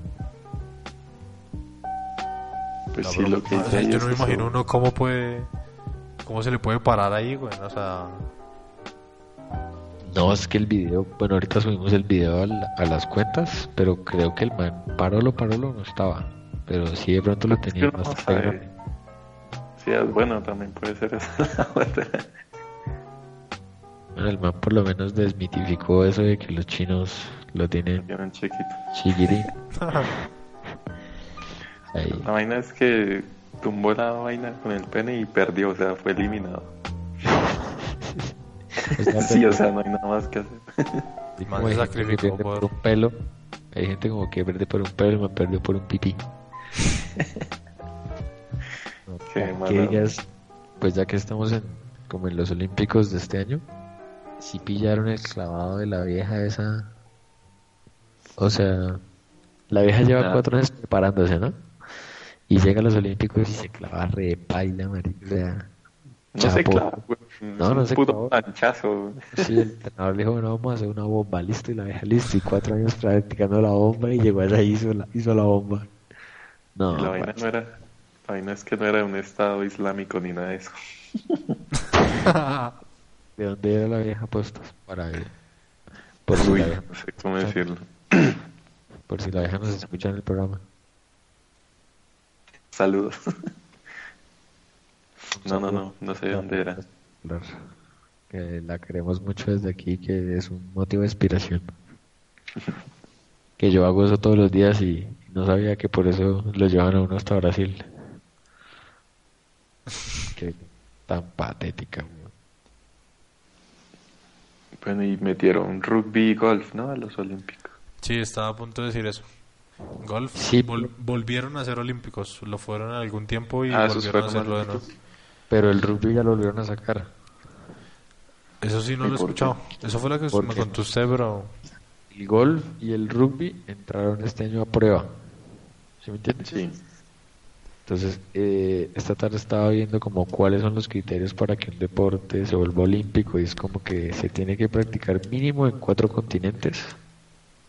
Pues No, sí, pero, lo que o dice sea, ahí yo no me imagino uno cómo puede. ¿Cómo se le puede parar ahí, güey? O sea, No, es que el video, bueno, ahorita subimos el video a, la- a las cuentas, pero creo que el man parolo, parolo no estaba. Pero sí de pronto lo tenía más no. Sí, es bueno, también puede ser eso. Bueno, el man por lo menos desmitificó eso de que los chinos lo tienen Tienen chiquito. chiquirín. Ahí. La vaina es que tumbó la vaina con el pene y perdió, o sea, fue eliminado. Sí, o sea, no hay nada más que hacer. Se gente que sacrificó por- por un pelo, hay gente como que pierde por un pelo, me perdió por un pipí. Qué que digas, pues ya que estamos en como en los olímpicos de este año, si pillaron el clavado de la vieja esa, o sea, la vieja lleva cuatro años preparándose, ¿no? Y llega a los olímpicos y se clava re paila, marica, o sea, No se clava, güey. No, Es no un se puto clavó. planchazo, güey. Sí, el entrenador le dijo, bueno, vamos a hacer una bomba, listo, y la vieja listo, y cuatro años practicando la bomba, y llegó allá y hizo la, hizo la bomba. No, la vaina no era. La vaina es que no era un estado islámico ni nada de eso. ¿de dónde era la vieja puesta? Para ver. Por si, Uy, la vieja, no sé cómo decirlo. por si la vieja nos escucha en el programa. Saludos. No, no, no, no sé de dónde era. Que la queremos mucho desde aquí, que es un motivo de inspiración. Que yo hago eso todos los días y no sabía que por eso lo llevan a uno hasta Brasil. Qué tan patética. Bueno, y metieron rugby y golf, ¿no? A los olímpicos. sí, estaba a punto de decir eso. Golf, Sí. vol- volvieron a ser olímpicos. Lo fueron algún tiempo y Ah, volvieron a hacerlo de nuevo. Pero el rugby ya lo volvieron a sacar. Eso sí no ¿Y lo he escuchado. Eso fue lo que ¿Por me qué? contó usted, pero... El golf y el rugby entraron este año a prueba. ¿Sí me entiendes? Sí. Entonces, eh, esta tarde estaba viendo como cuáles son los criterios para que un deporte se vuelva olímpico y es como que se tiene que practicar mínimo en cuatro continentes.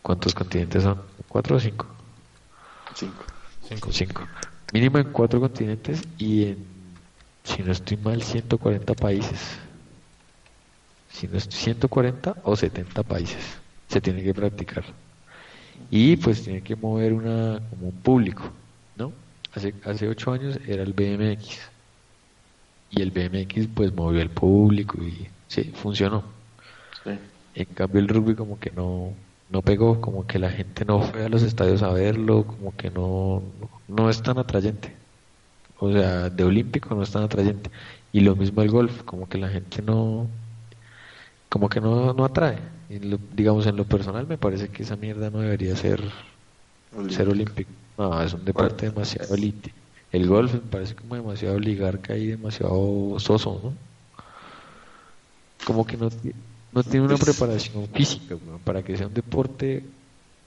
¿Cuántos continentes son? ¿Cuatro o cinco? Cinco. Cinco. Cinco. Mínimo en cuatro continentes y en, si no estoy mal, 140 países. Si no estoy 140 o 70 países se tiene que practicar. Y pues tiene que mover una como un público, ¿no? Hace, hace ocho años era el BMX. Y el BMX pues movió el público y sí, funcionó. Sí. En cambio el rugby como que no, no pegó, como que la gente no fue a los estadios a verlo, como que no, no es tan atrayente. O sea, de olímpico no es tan atrayente. Y lo mismo el golf, como que la gente no, como que no, no atrae. Y lo- digamos, en lo personal me parece que esa mierda no debería ser, ser olímpico. No, es un deporte demasiado elite. El golf me parece como demasiado oligarca y demasiado soso, ¿no? Como que no, no tiene una preparación física, weón. Para que sea un deporte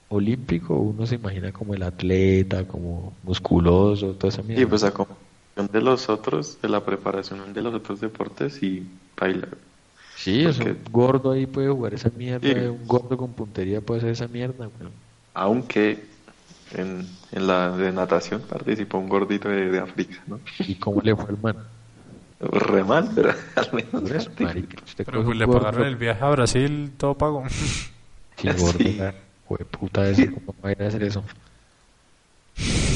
olímpico, uno se imagina como el atleta, como musculoso, toda esa mierda. Y pues a como de los otros, de la preparación de los otros deportes y baila. Sí, es Porque- un gordo ahí puede jugar esa mierda, Sí. un gordo con puntería puede hacer esa mierda, weón. Aunque en, en la de natación participó un gordito de, de África, ¿no? ¿Y cómo le fue al man? Re mal, pero al menos eso, Pero pues le pagaron el viaje a Brasil, todo pago. Sí, gordo, Sí. jue puta ese, ¿cómo va a ir a hacer eso?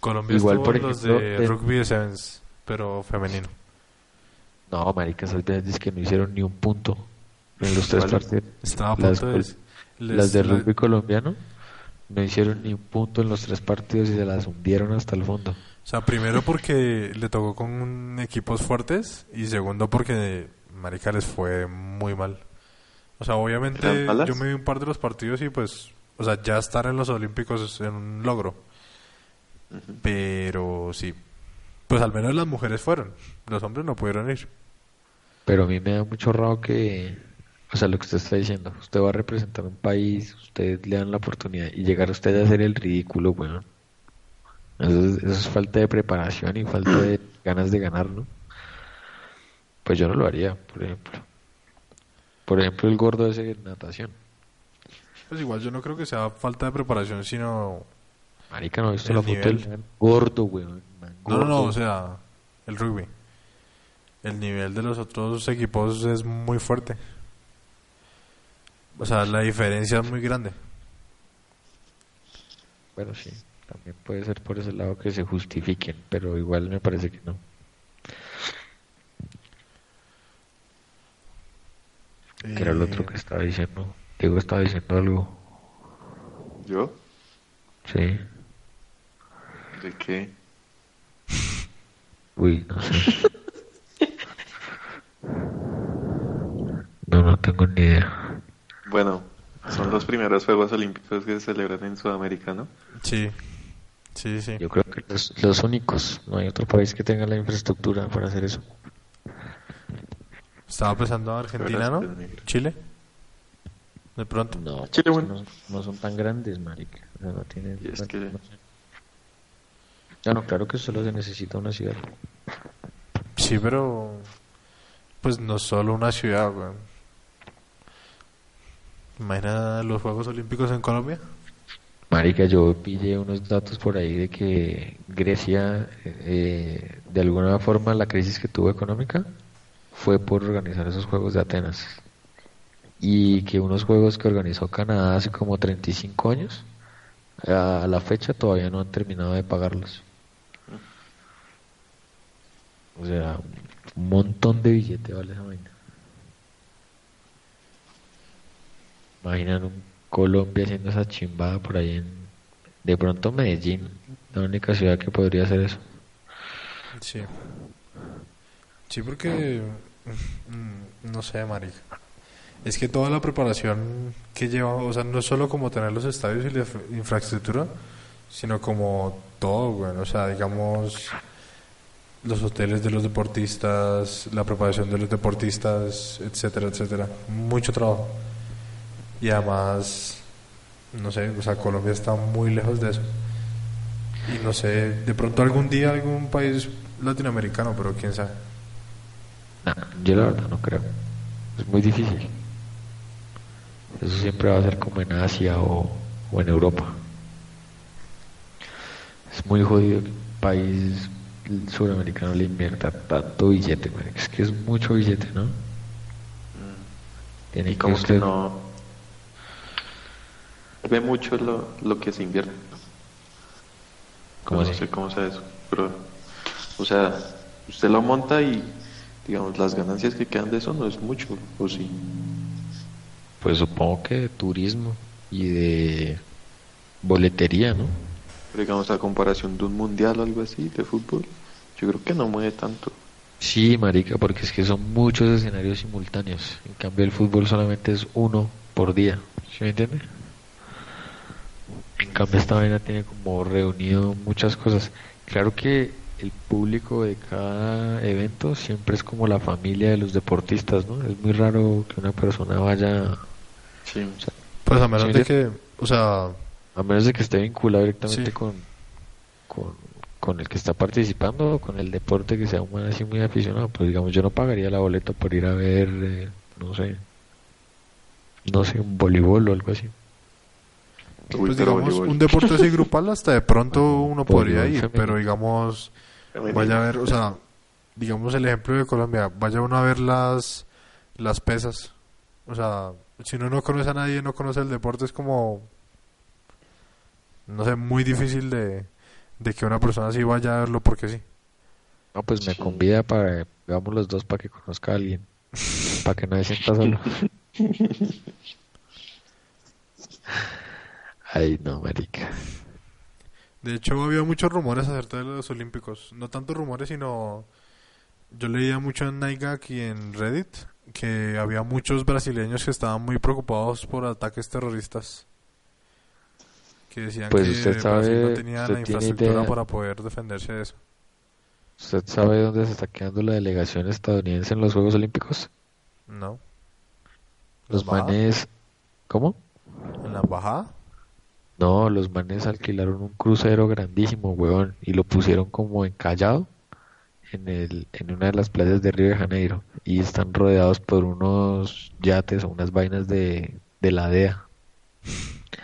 Colombia Igual, estuvo por en los ejemplo, de en- rugby de sevens, pero femenino. No, marica, esas veces que no hicieron ni un punto en los tres partidos. Estaba a Las, punto de... les- las de rugby colombiano no hicieron ni un punto en los tres partidos y se las hundieron hasta el fondo. O sea, primero porque le tocó con equipos fuertes y segundo porque Marica les fue muy mal. O sea, obviamente yo me vi un par de los partidos y pues, o sea, ya estar en los Olímpicos es un logro. Pero sí, pues al menos las mujeres fueron, los hombres no pudieron ir. Pero a mí me da mucho raro que, o sea, lo que usted está diciendo, usted va a representar un país, usted le dan la oportunidad y llegar usted a hacer el ridículo, weón. Eso es, eso es falta de preparación y falta de ganas de ganar, ¿no? Pues yo no lo haría, por ejemplo. Por ejemplo, el gordo ese de natación. Pues igual yo no creo que sea falta de preparación, sino... Marica, ¿no ha visto El la foto del gordo, weón? Man No, no, no, o sea, el rugby. El nivel de los otros equipos es muy fuerte. O sea, la diferencia es muy grande. Bueno, sí, también puede ser por ese lado que se justifiquen, pero igual me parece que no. Que era el otro que estaba diciendo. Diego estaba diciendo algo. ¿Yo? Sí. ¿De qué? Uy, no sé. No, no tengo ni idea. Bueno, son los primeros Juegos Olímpicos que se celebran en Sudamérica, ¿no? Sí, sí, sí. Yo creo que los, los únicos. No hay otro país que tenga la infraestructura para hacer eso. Estaba pensando en Argentina, ¿no? Chile. De pronto. No, Chile, bueno. no, no son tan grandes, marica. O sea, no tienen... Y es que- no sé. No, no, claro que solo se necesita una ciudad. Sí, pero pues no solo una ciudad, weón. Imagina los Juegos Olímpicos en Colombia. Marica, yo pillé unos datos por ahí de que Grecia, eh, de alguna forma, la crisis que tuvo económica fue por organizar esos Juegos de Atenas. Y que unos Juegos que organizó Canadá hace como 35 años, a la fecha todavía no han terminado de pagarlos. O sea, un montón de billete vale esa vaina. Imaginan un Colombia haciendo esa chimbada por ahí en... De pronto Medellín, la única ciudad que podría hacer eso. Sí. Sí, porque mm, no sé, marica. Es que toda la preparación que lleva, o sea, no solo como tener los estadios y la infra- infraestructura, sino como todo, güey. O sea, digamos, los hoteles de los deportistas, la preparación de los deportistas, etcétera, etcétera. Mucho trabajo. Y además, no sé, o sea, Colombia está muy lejos de eso. Y no sé, de pronto algún día algún país latinoamericano, pero quién sabe. Yo la verdad no creo. Es muy difícil. Eso siempre va a ser como en Asia o, o en Europa. Es muy jodido que un país suramericano le invierta tanto billete. Es que es mucho billete, ¿no? Tiene Y como que usted- no ve mucho lo, lo que se invierte. ¿Cómo no sé cómo sea eso, pero o sea, usted lo monta y digamos las ganancias que quedan de eso no es mucho, o sí. Pues supongo que de turismo y de boletería, ¿no? Pero digamos a comparación de un mundial o algo así de fútbol, yo creo que no mueve tanto. Sí, marica, porque es que son muchos escenarios simultáneos. En cambio, el fútbol solamente es uno por día. ¿Sí me entiende? En cambio, esta vaina tiene como reunido muchas cosas. Claro que el público de cada evento siempre es como la familia de los deportistas, ¿no? Es muy raro que una persona vaya, Sí. Pues a menos Sí, de que, o sea, a menos de que esté vinculado directamente Sí. con, con, con el que está participando o con el deporte que sea un así muy aficionado. Pues digamos, yo no pagaría la boleta por ir a ver, eh, no sé, no sé, un voleibol o algo así. Uy, Pues digamos, voleibol. un deporte así grupal hasta de pronto uno podría ir, pero digamos, vaya a ver, o sea, digamos el ejemplo de Colombia, vaya uno a ver las, las pesas. O sea, si uno no conoce a nadie, no conoce el deporte, es como, no sé, muy difícil de, de que una persona así vaya a verlo porque sí. No, pues me Sí. convida para, vamos los dos para que conozca a alguien, para que no se sienta solo. Ay, no, marica. De hecho, había muchos rumores acerca de los Olímpicos. No tanto rumores, sino yo leía mucho en Nightgag y en Reddit que había muchos brasileños que estaban muy preocupados por ataques terroristas. Que decían Pues que usted Brasil sabe- no tenía usted la infraestructura idea. para poder defenderse de eso. ¿Usted sabe dónde se está quedando la delegación estadounidense en los Juegos Olímpicos? ¿No? Los manes... ¿Cómo? ¿En la embajada? No, los manes alquilaron un crucero grandísimo, weón, y lo pusieron como encallado en el, en una de las playas de Río de Janeiro y están rodeados por unos yates o unas vainas de, de la DEA,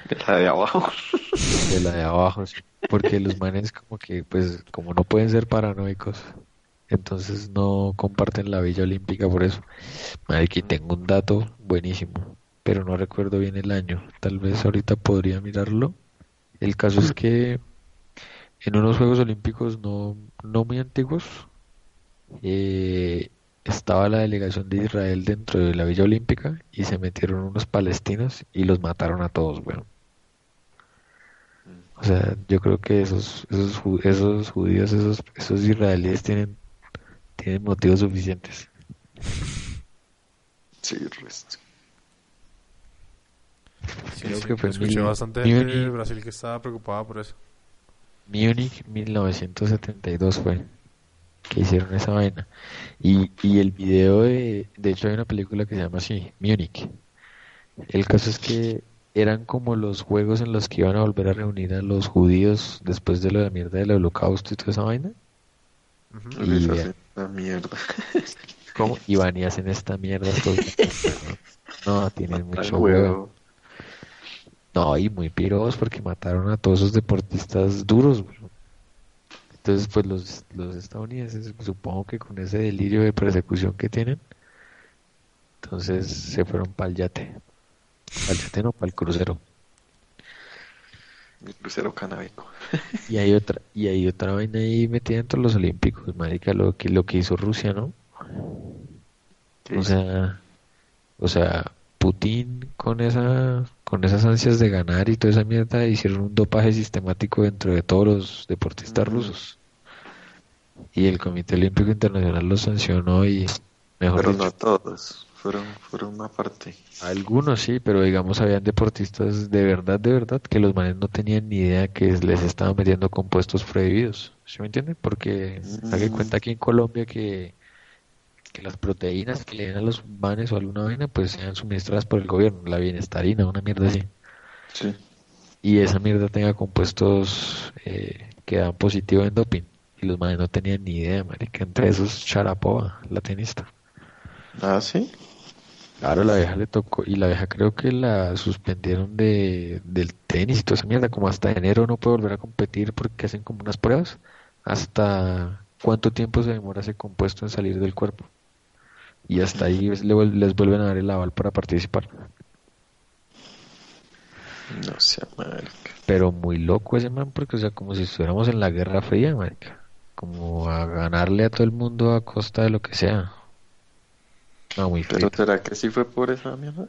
De la de abajo. de la de abajo, sí, porque los manes como que, pues, como no pueden ser paranoicos, entonces no comparten la Villa Olímpica por eso. Aquí tengo un dato buenísimo, pero no recuerdo bien el año. Tal vez ahorita podría mirarlo. El caso es que en unos Juegos Olímpicos no, no muy antiguos eh, estaba la delegación de Israel dentro de la Villa Olímpica y se metieron unos palestinos y los mataron a todos, weón. O sea, yo creo que esos, esos, ju- esos judíos, esos, esos israelíes tienen, tienen motivos suficientes. Sí. Sí, Creo sí, que fue escuché mil- bastante gente de. Brasil que estaba preocupada por eso. Múnich 1972 fue que hicieron esa vaina. Y, y el video de, de hecho hay una película que se llama así, Múnich. El caso es que eran como los juegos en los que iban a volver a reunir a los judíos después de lo de la mierda del holocausto y toda esa vaina. Ujú. Y Les hacen la mierda. ¿Cómo? Y van y hacen esta mierda. todo el tiempo. No, tienen mucho huevo. No, y muy piros porque mataron a todos esos deportistas duros, güey. Entonces, pues los, los estadounidenses, supongo que con ese delirio de persecución que tienen, entonces se fueron para el yate. Para el yate no, para el crucero. El crucero canábico. Y hay otra, y hay otra vaina ahí metida dentro de los olímpicos, marica, lo que, lo que hizo Rusia, ¿no? ¿Qué O sea, o sea, Putin con esa, con esas ansias de ganar y toda esa mierda hicieron un dopaje sistemático dentro de todos los deportistas rusos. Y el Comité Olímpico Internacional los sancionó y, mejor Pero dicho, no todos. Fueron, fueron una parte. algunos sí, pero digamos habían deportistas de verdad, de verdad, que los manes no tenían ni idea que les estaban metiendo compuestos prohibidos. ¿Sí me entienden? Porque Mm. cuenta aquí en Colombia que, que las proteínas que le den a los manes o alguna vaina, pues sean suministradas por el gobierno, la bienestarina, una mierda así. Sí. Y esa mierda tenga compuestos eh, que dan positivo en doping. Y los manes no tenían ni idea, marica. Entre esos, Sharapova, la tenista. Ah, sí. Claro, la vieja le tocó, y la vieja creo que la suspendieron de, del tenis y toda esa mierda, como hasta enero no puede volver a competir porque hacen como unas pruebas, hasta cuánto tiempo se demora ese compuesto en salir del cuerpo. Y hasta ahí les vuelven a dar el aval para participar. No sea marica. Pero muy loco ese man, porque o sea, como si estuviéramos en la Guerra Fría, marica. Como a ganarle a todo el mundo a costa de lo que sea. No, muy Pero frío. ¿será que sí fue por esa mierda?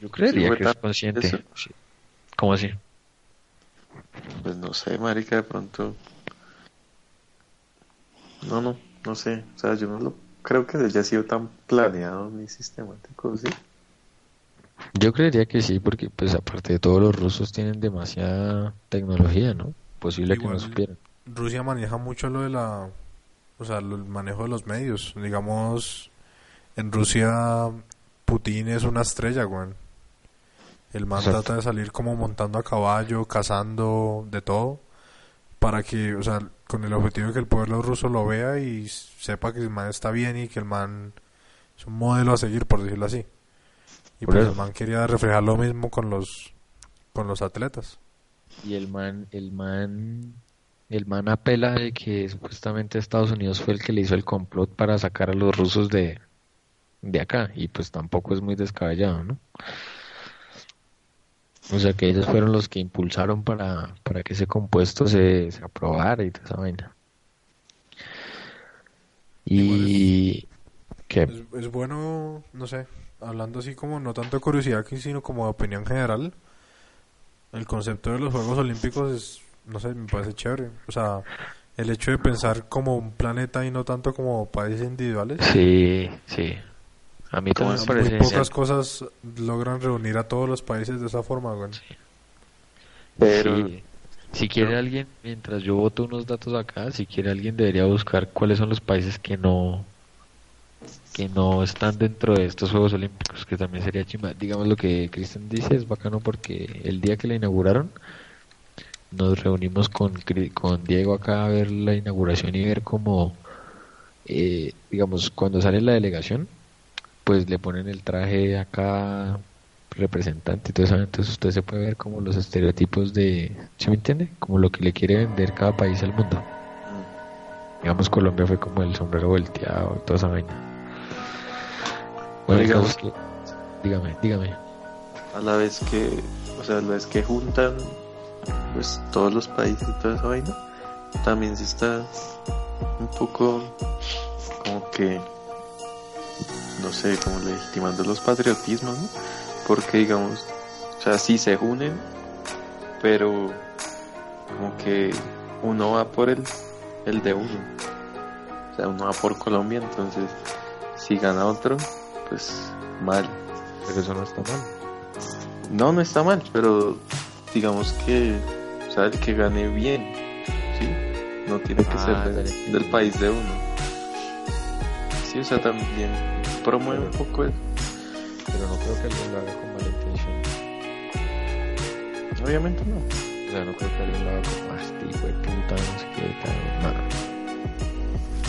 Yo creería que es consciente. eso. ¿Cómo así? Pues no sé, marica, de pronto. No, no, no sé. O sea, yo no lo creo que haya sido tan planeado ni sistemático, ¿sí? Yo creería que sí, porque pues aparte de todo los rusos tienen demasiada tecnología, ¿no? Posible que no supieran. Rusia maneja mucho lo de la, o sea, lo- el manejo de los medios. Digamos, en Rusia Putin es una estrella, güey. El man Exacto. trata de salir como montando a caballo, cazando, de todo, para que, o sea, con el objetivo de que el pueblo ruso lo vea y sepa que el man está bien y que el man es un modelo a seguir, por decirlo así. Y Por pues eso. el man quería reflejar lo mismo con los con los atletas. Y el man, el man, el man apela de que supuestamente Estados Unidos fue el que le hizo el complot para sacar a los rusos de, de acá. Y pues tampoco es muy descabellado, ¿no? O sea que ellos fueron los que impulsaron para, para que ese compuesto se, se aprobara y toda esa vaina. Y que Es, es bueno, no sé, hablando así como no tanto de curiosidad aquí, sino como de opinión general. El concepto de los Juegos Olímpicos es, no sé, me parece chévere. O sea, el hecho de pensar como un planeta y no tanto como países individuales. sí, sí. A mí Como también me Muy parece pocas cosas logran reunir a todos los países de esa forma, güey. Pero Sí. Si quiere alguien, mientras yo voto unos datos acá, si quiere alguien debería buscar cuáles son los países que no que no están dentro de estos Juegos Olímpicos, que también sería chimba. Digamos lo que Cristian dice es bacano porque el día que la inauguraron nos reunimos con con Diego acá a ver la inauguración y ver cómo eh, digamos cuando sale la delegación pues le ponen el traje acá representante y todo eso, entonces usted se puede ver como los estereotipos de, ¿sí me entiende? Como lo que le quiere vender cada país al mundo. Digamos Colombia fue como el sombrero volteado y toda esa vaina. Bueno, Digamos- caso es que- dígame, dígame. a la vez que, o sea, a la vez que juntan pues todos los países y toda esa vaina, también se está un poco como que no sé, como legitimando los patriotismos, ¿no? Porque digamos, o sea, sí se unen, pero como que uno va por el, el de uno. O sea, uno va por Colombia, entonces si gana otro, pues mal. Pero eso no está mal. No, no está mal, pero digamos que, o sea, el que gane bien, ¿sí? No tiene que Ah, ser de- del país de uno. Sí, o sea, también promueve un poco eso. Pero no creo que alguien lo haga con mala intención. Obviamente no. O sea, no creo que alguien lo haga con más tipo de puta, no sé qué, tal. No.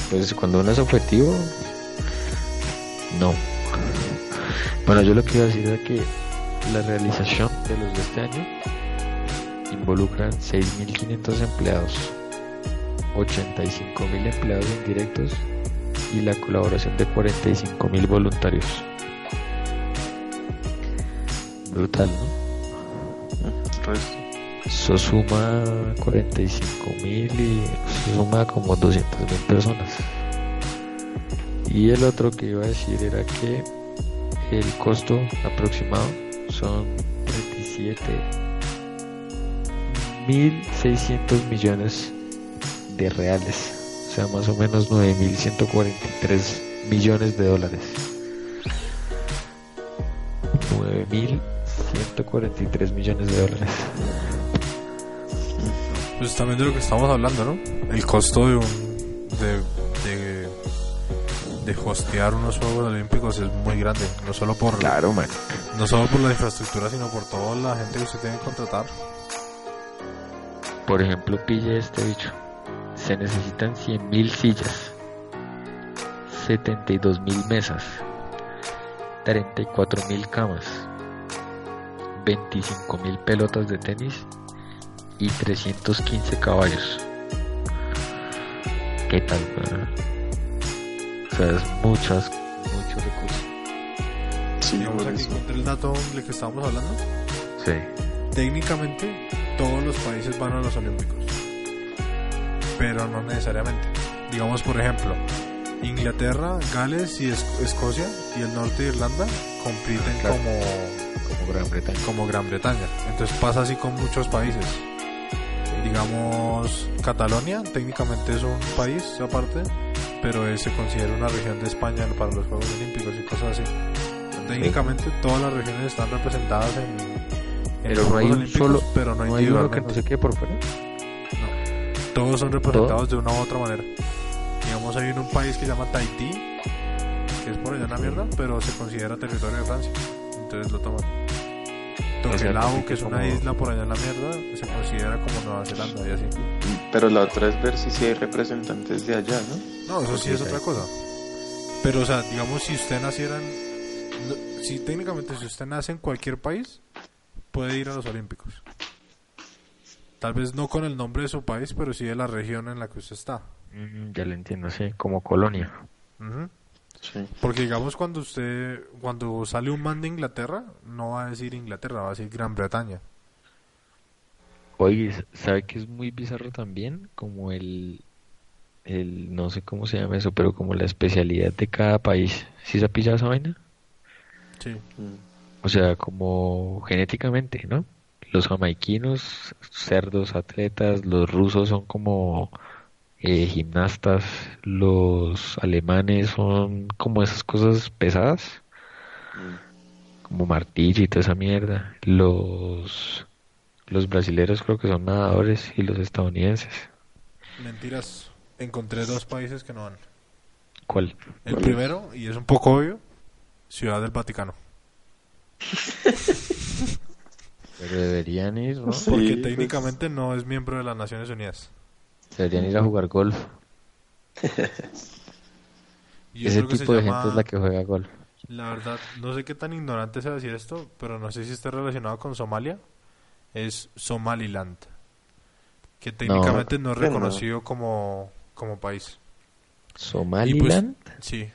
Pues cuando uno es objetivo, no. Bueno, yo lo que iba a decir era que la realización de los de este año involucran 6.500 empleados, 85.000 empleados indirectos y la colaboración de 45.000 voluntarios. Brutal, ¿no? Resto. Eso suma 45 mil y eso suma como 200 mil personas. Y el otro que iba a decir era que el costo aproximado son 37 mil 600 millones de reales. O sea, más o menos 9.143 millones de dólares. 9.143 millones de dólares. Pues también de lo que estamos hablando, ¿no? El costo de un de, de, de hostear unos Juegos Olímpicos es muy grande, no solo por Claro, man. no solo por la infraestructura, sino por toda la gente que usted tiene que contratar. Por ejemplo, pille este bicho. Se necesitan 100.000 sillas, 72.000 mesas, 34.000 camas, 25.000 pelotas de tenis y 315 caballos. ¿Qué tal? O sea, es muchas, muchos recursos. Sí, Digamos por aquí eso. encontré el dato del que estábamos hablando. Sí. Técnicamente todos los países van a los Olímpicos, pero no necesariamente. Digamos, por ejemplo, Inglaterra, Gales y Es- Escocia y el norte de Irlanda compiten Claro. como, Como Gran Bretaña. como Gran Bretaña. Entonces pasa así con muchos países. Digamos, Catalonia técnicamente es un país aparte, pero eh, se considera una región de España para los Juegos Olímpicos y cosas así. Técnicamente todas las regiones están representadas en, en Pero los no hay Juegos un Olímpicos, solo, pero no, no hay uno que no se quede por fuera. Todos son representados de una u otra manera. Digamos, hay en un país que se llama Tahití, que es por allá una mierda, pero se considera territorio de Francia. Entonces lo toman. Tokelau, que es una isla por allá en la mierda, se considera como Nueva Zelanda y así. Pero la otra es ver si sí hay representantes de allá, ¿no? No, eso sí es otra cosa. Pero, o sea, digamos, si usted naciera en... Si técnicamente, si usted nace en cualquier país, puede ir a los Olímpicos. Tal vez no con el nombre de su país, pero sí de la región en la que usted está. Mm, ya lo entiendo, sí, como colonia. Sí. Porque digamos cuando usted, cuando sale un man de Inglaterra, no va a decir Inglaterra, va a decir Gran Bretaña. Oye, ¿sabe que es muy bizarro también? Como el, el, no sé cómo se llama eso, pero como la especialidad de cada país. ¿Sí se ha pillado esa vaina? Sí. Mm. O sea, como genéticamente, ¿no? Los jamaiquinos, cerdos atletas, los rusos son como eh, gimnastas, los alemanes son como esas cosas pesadas, Mm. como martillo y toda esa mierda. Los, los brasileros creo que son nadadores y los estadounidenses. Mentiras. Encontré dos países que no van. ¿Cuál? El ¿Cuál primero, y es un poco obvio, Ciudad del Vaticano. Pero deberían ir, ¿no? Sí, Porque pues. técnicamente no es miembro de las Naciones Unidas. Deberían ir a jugar golf. Y Ese tipo de llama- gente es la que juega golf. La verdad, no sé qué tan ignorante sea decir esto, pero no sé si está relacionado con Somalia. Es Somaliland. Que técnicamente no, es no. reconocido como, como país. Somaliland. Sí.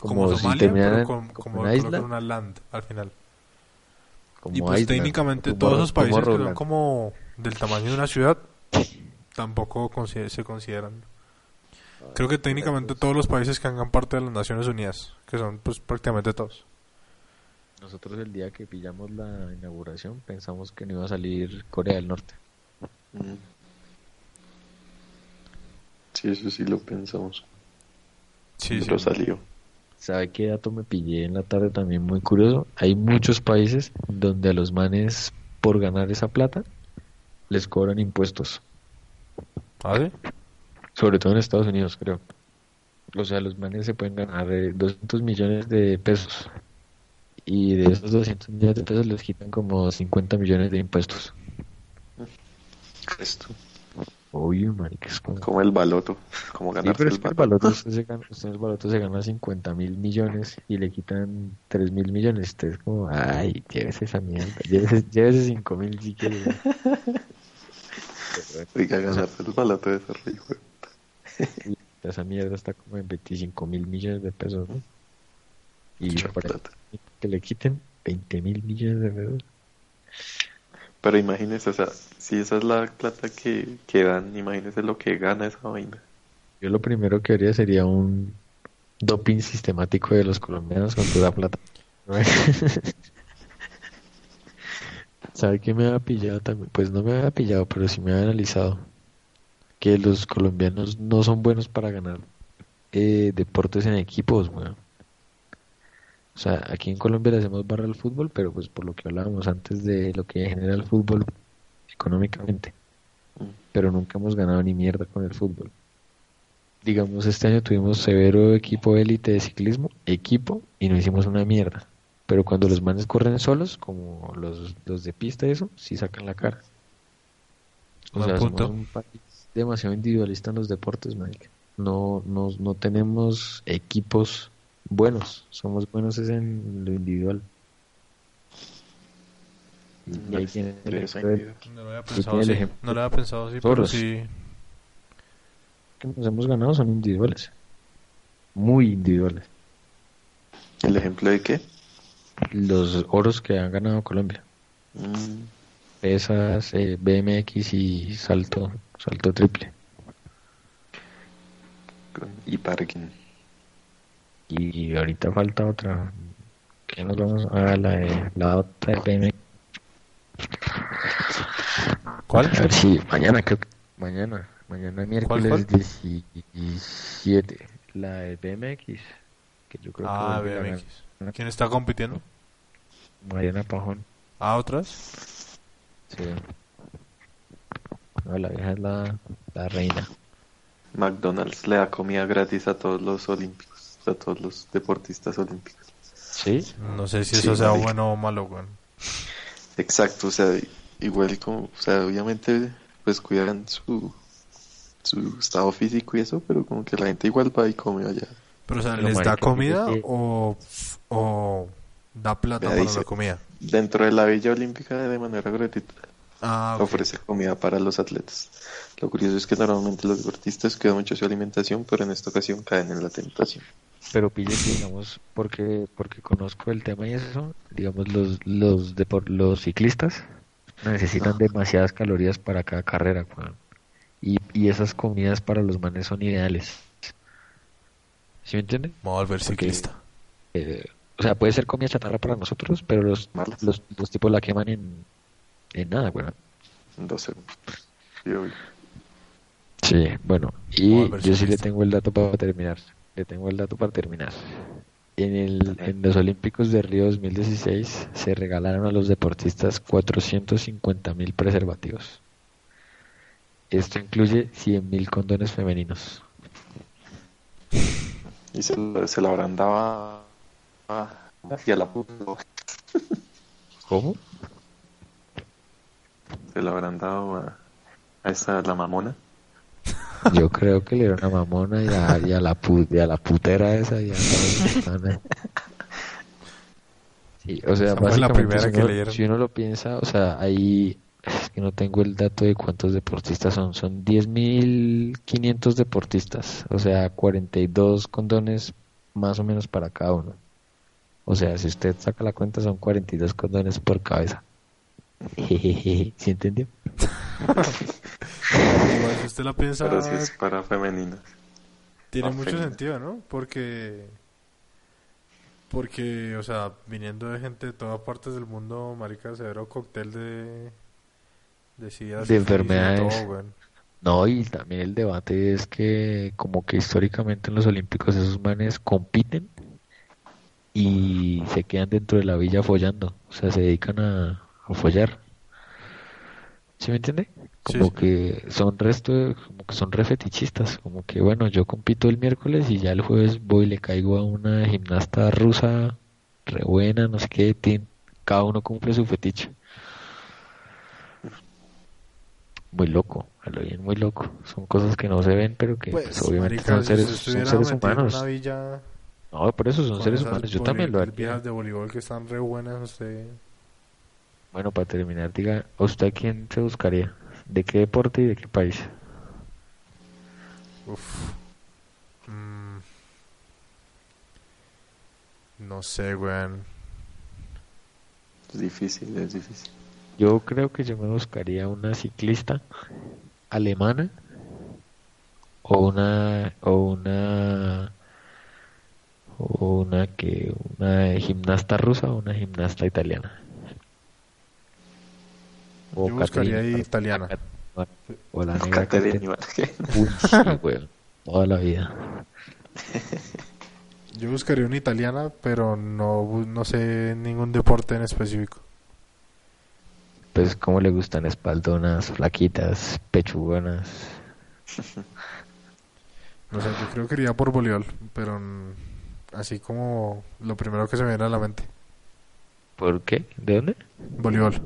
Como Somalia, pero con, como una una land al final. Como y pues técnicamente como todos esos países que son como del tamaño de una ciudad tampoco se consideran. Creo que técnicamente todos los países que hagan parte de las Naciones Unidas, que son pues prácticamente todos. Nosotros el día que pillamos la inauguración pensamos que no iba a salir Corea del Norte. Mm. Sí, eso sí lo pensamos. Sí, sí. Pero salió. ¿Sabe qué dato me pillé en la tarde también muy curioso? Hay muchos países donde a los manes por ganar esa plata les cobran impuestos. ¿Ah, sí? Sobre todo en Estados Unidos, creo. O sea, los manes se pueden ganar eh, 200 millones de pesos. Y de esos 200 millones de pesos les quitan como 50 millones de impuestos. Esto. Uy, marica, es como... Como el baloto. Como Sí, ganarse pero el es que el baloto. usted, se gana, usted en el baloto se gana 50 mil millones y le quitan 3 mil millones. Usted es como, ay, llévese esa mierda, llévese, llévese 5 mil si quiere. Oiga, ganarse el baloto de ser rico. Esa mierda está como en 25 mil millones de pesos, ¿no? Y para que le quiten 20 mil millones de pesos. Pero imagínese, o sea, si esa es la plata que, que dan, imagínese lo que gana esa vaina. Yo lo primero que haría sería un doping sistemático de los colombianos con toda plata. ¿Sabe qué me había pillado también? Pues no me había pillado, pero sí me había analizado que los colombianos no son buenos para ganar eh, deportes en equipos, weón. O sea, aquí en Colombia le hacemos barra al fútbol, pero pues por lo que hablábamos antes de lo que genera el fútbol económicamente. Pero nunca hemos ganado ni mierda con el fútbol. Digamos, este año tuvimos severo equipo élite de ciclismo, equipo, y no hicimos una mierda. Pero cuando los manes corren solos, como los, los de pista y eso, sí sacan la cara. O sea, punto. somos un país demasiado individualista en los deportes, marica. No, no, no tenemos equipos buenos, somos buenos es en lo individual. Y ahí tiene el. No lo había pensado así. ejemplo. No lo había pensado así, pero sí. que nos hemos ganado son individuales. Muy individuales. ¿El ejemplo de qué? Los oros que han ganado Colombia. Mm, Pesas, eh, BMX y salto, salto triple. y parking. Y ahorita falta otra. que nos vamos a la, de- la otra de BMX? ¿Cuál? A ver si mañana creo que mañana, mañana miércoles cuál? 17, la de BMX, que yo creo Ah, que BMX. ganar ¿Quién está compitiendo? Mariana Pajón. ¿Ah, otras? Sí. No, la vieja es la, la reina. McDonald's le da comida gratis a todos los olímpicos, a todos los deportistas olímpicos. ¿Sí? No sé si Sí, eso sea marica. bueno o malo, weón. Exacto, o sea, igual como, o sea, obviamente pues cuidan su, su estado físico y eso, pero como que la gente igual va y come allá. Pero, o sea, ¿les da comida o, o da plata Vea, para dice- la comida? Dentro de la Villa Olímpica de manera gratuita Ah, ofrece comida para los atletas. Lo curioso es que normalmente los deportistas cuidan mucho su alimentación, pero en esta ocasión caen en la tentación. Pero pille que, digamos, porque, porque conozco el tema y eso, digamos, los, los, depor- los ciclistas necesitan demasiadas calorías para cada carrera. Y, y esas comidas para los manes son ideales. ¿Sí me entiende? Me voy a volver Porque- ciclista. Eh, o sea, puede ser comida chatarra para nosotros, pero los, los, los tipos la queman en, en nada, weón. En dos segundos. Sí, bueno, y yo si sí le tengo el dato para terminar. Le tengo el dato para terminar. En, el, en los Olímpicos de Río 2016 se regalaron a los deportistas 450 mil preservativos. Esto incluye 100 mil condones femeninos. Y se, lo- se la habrán dado hacia la puta. ¿Cómo? Se la habrán dado a, a esta, la mamona. Yo creo que le dieron a Mamona y a, y a la, y a la putera esa y a que. Sí, o sea, fue la básicamente primera si que uno, leyeron. si uno lo piensa, o sea, ahí es que no tengo el dato de cuántos deportistas son, son 10.500 deportistas, o sea, 42 condones más o menos para cada uno. O sea, si usted saca la cuenta son 42 condones por cabeza. ¿Sí entendió? Igual, si usted la piensa, Pero si es para femeninas. tiene Ah, mucho sentido, ¿no? Porque, porque, o sea, viniendo de gente de todas partes del mundo, marica, severo cóctel de, de enfermedades. todo. No, y también el debate es que como que históricamente en los Olímpicos esos manes compiten y se quedan dentro de la villa follando, o sea, se dedican a, a follar. ¿Sí me entiende? Como sí. que son resto de- como que son re fetichistas, como que bueno, yo compito el miércoles y ya el jueves voy y le caigo a una gimnasta rusa re buena, no sé qué, tin, cada uno cumple su fetiche. Muy loco, a lo bien muy loco. Son cosas que no se ven, pero que pues, Pues, obviamente marica, son seres, son seres humanos. villa No, por eso son seres humanos. Yo también lo haría. viejas de voleibol que están re buenas, usted... Bueno, para terminar, diga, ¿a usted a quién se buscaría? ¿De qué deporte y de qué país? Uf. Mm. No sé, weón. Es difícil, es difícil. Yo creo que yo me buscaría una ciclista alemana o una o una o una que una gimnasta rusa o una gimnasta italiana. O Yo buscaría Caterina- ahí italiana. O la negra Caterina. Uy, sí. Toda la vida. Yo buscaría una italiana, pero no, no sé ningún deporte en específico. Pues como le gustan espaldonas, flaquitas, pechugonas. No sé, yo creo que iría por voleibol, pero así como lo primero que se me viene a la mente. ¿Por qué? ¿De dónde? Voleibol.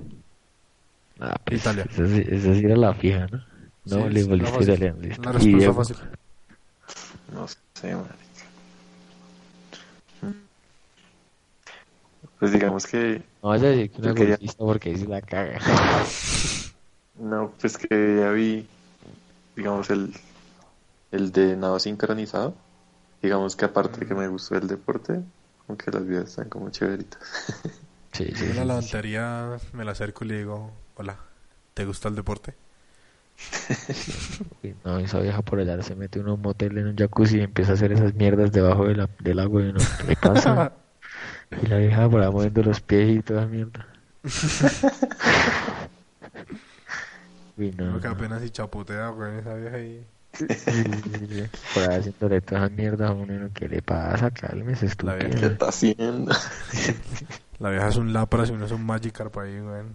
Ah, pues, Italia. Esa, sí- esa sí era la fija, ¿no? No, Sí, le volviste fácil. italiano, listo. La respuesta Diego, fácil. No sé, marica. Pues digamos que, No vaya a decir que una quería- porque sí la caga. no, pues que ya vi, digamos, el, el de nado sincronizado. Digamos que aparte que me gustó el deporte, aunque las vidas están como chéveritas. Sí, sí, Yo la sí. lavandería me la acerco y le digo, hola, ¿te gusta el deporte? No, esa vieja por allá se mete en un motel en un jacuzzi y empieza a hacer esas mierdas debajo de la, del agua y ¿qué le pasa? y la vieja por ahí moviendo los pies y toda mierda. Uy, no, Creo que no. apenas y chapotea, weón, esa vieja ahí. Por ahí haciéndole todas esas mierdas a uno, ¿qué le pasa? Cálmese, La vieja ¿Qué estúpido. está haciendo? La vieja es un Lapras y uno es un Magikarp ahí, weón.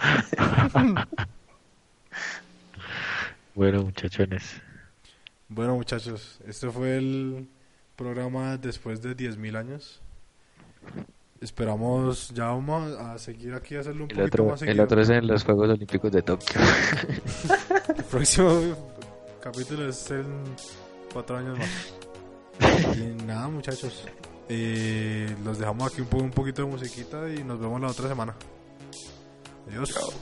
Bueno, muchachones. Bueno, muchachos, este fue el programa después de 10.000 años. esperamos, ya vamos a seguir aquí a hacerlo un El poquito otro, más el seguido. otro es en los Juegos Olímpicos de Tokio. El próximo capítulo es en cuatro años más. Y nada, muchachos. Eh, los dejamos aquí un, po- un poquito de musiquita y nos vemos la otra semana. Adeus. Tchau.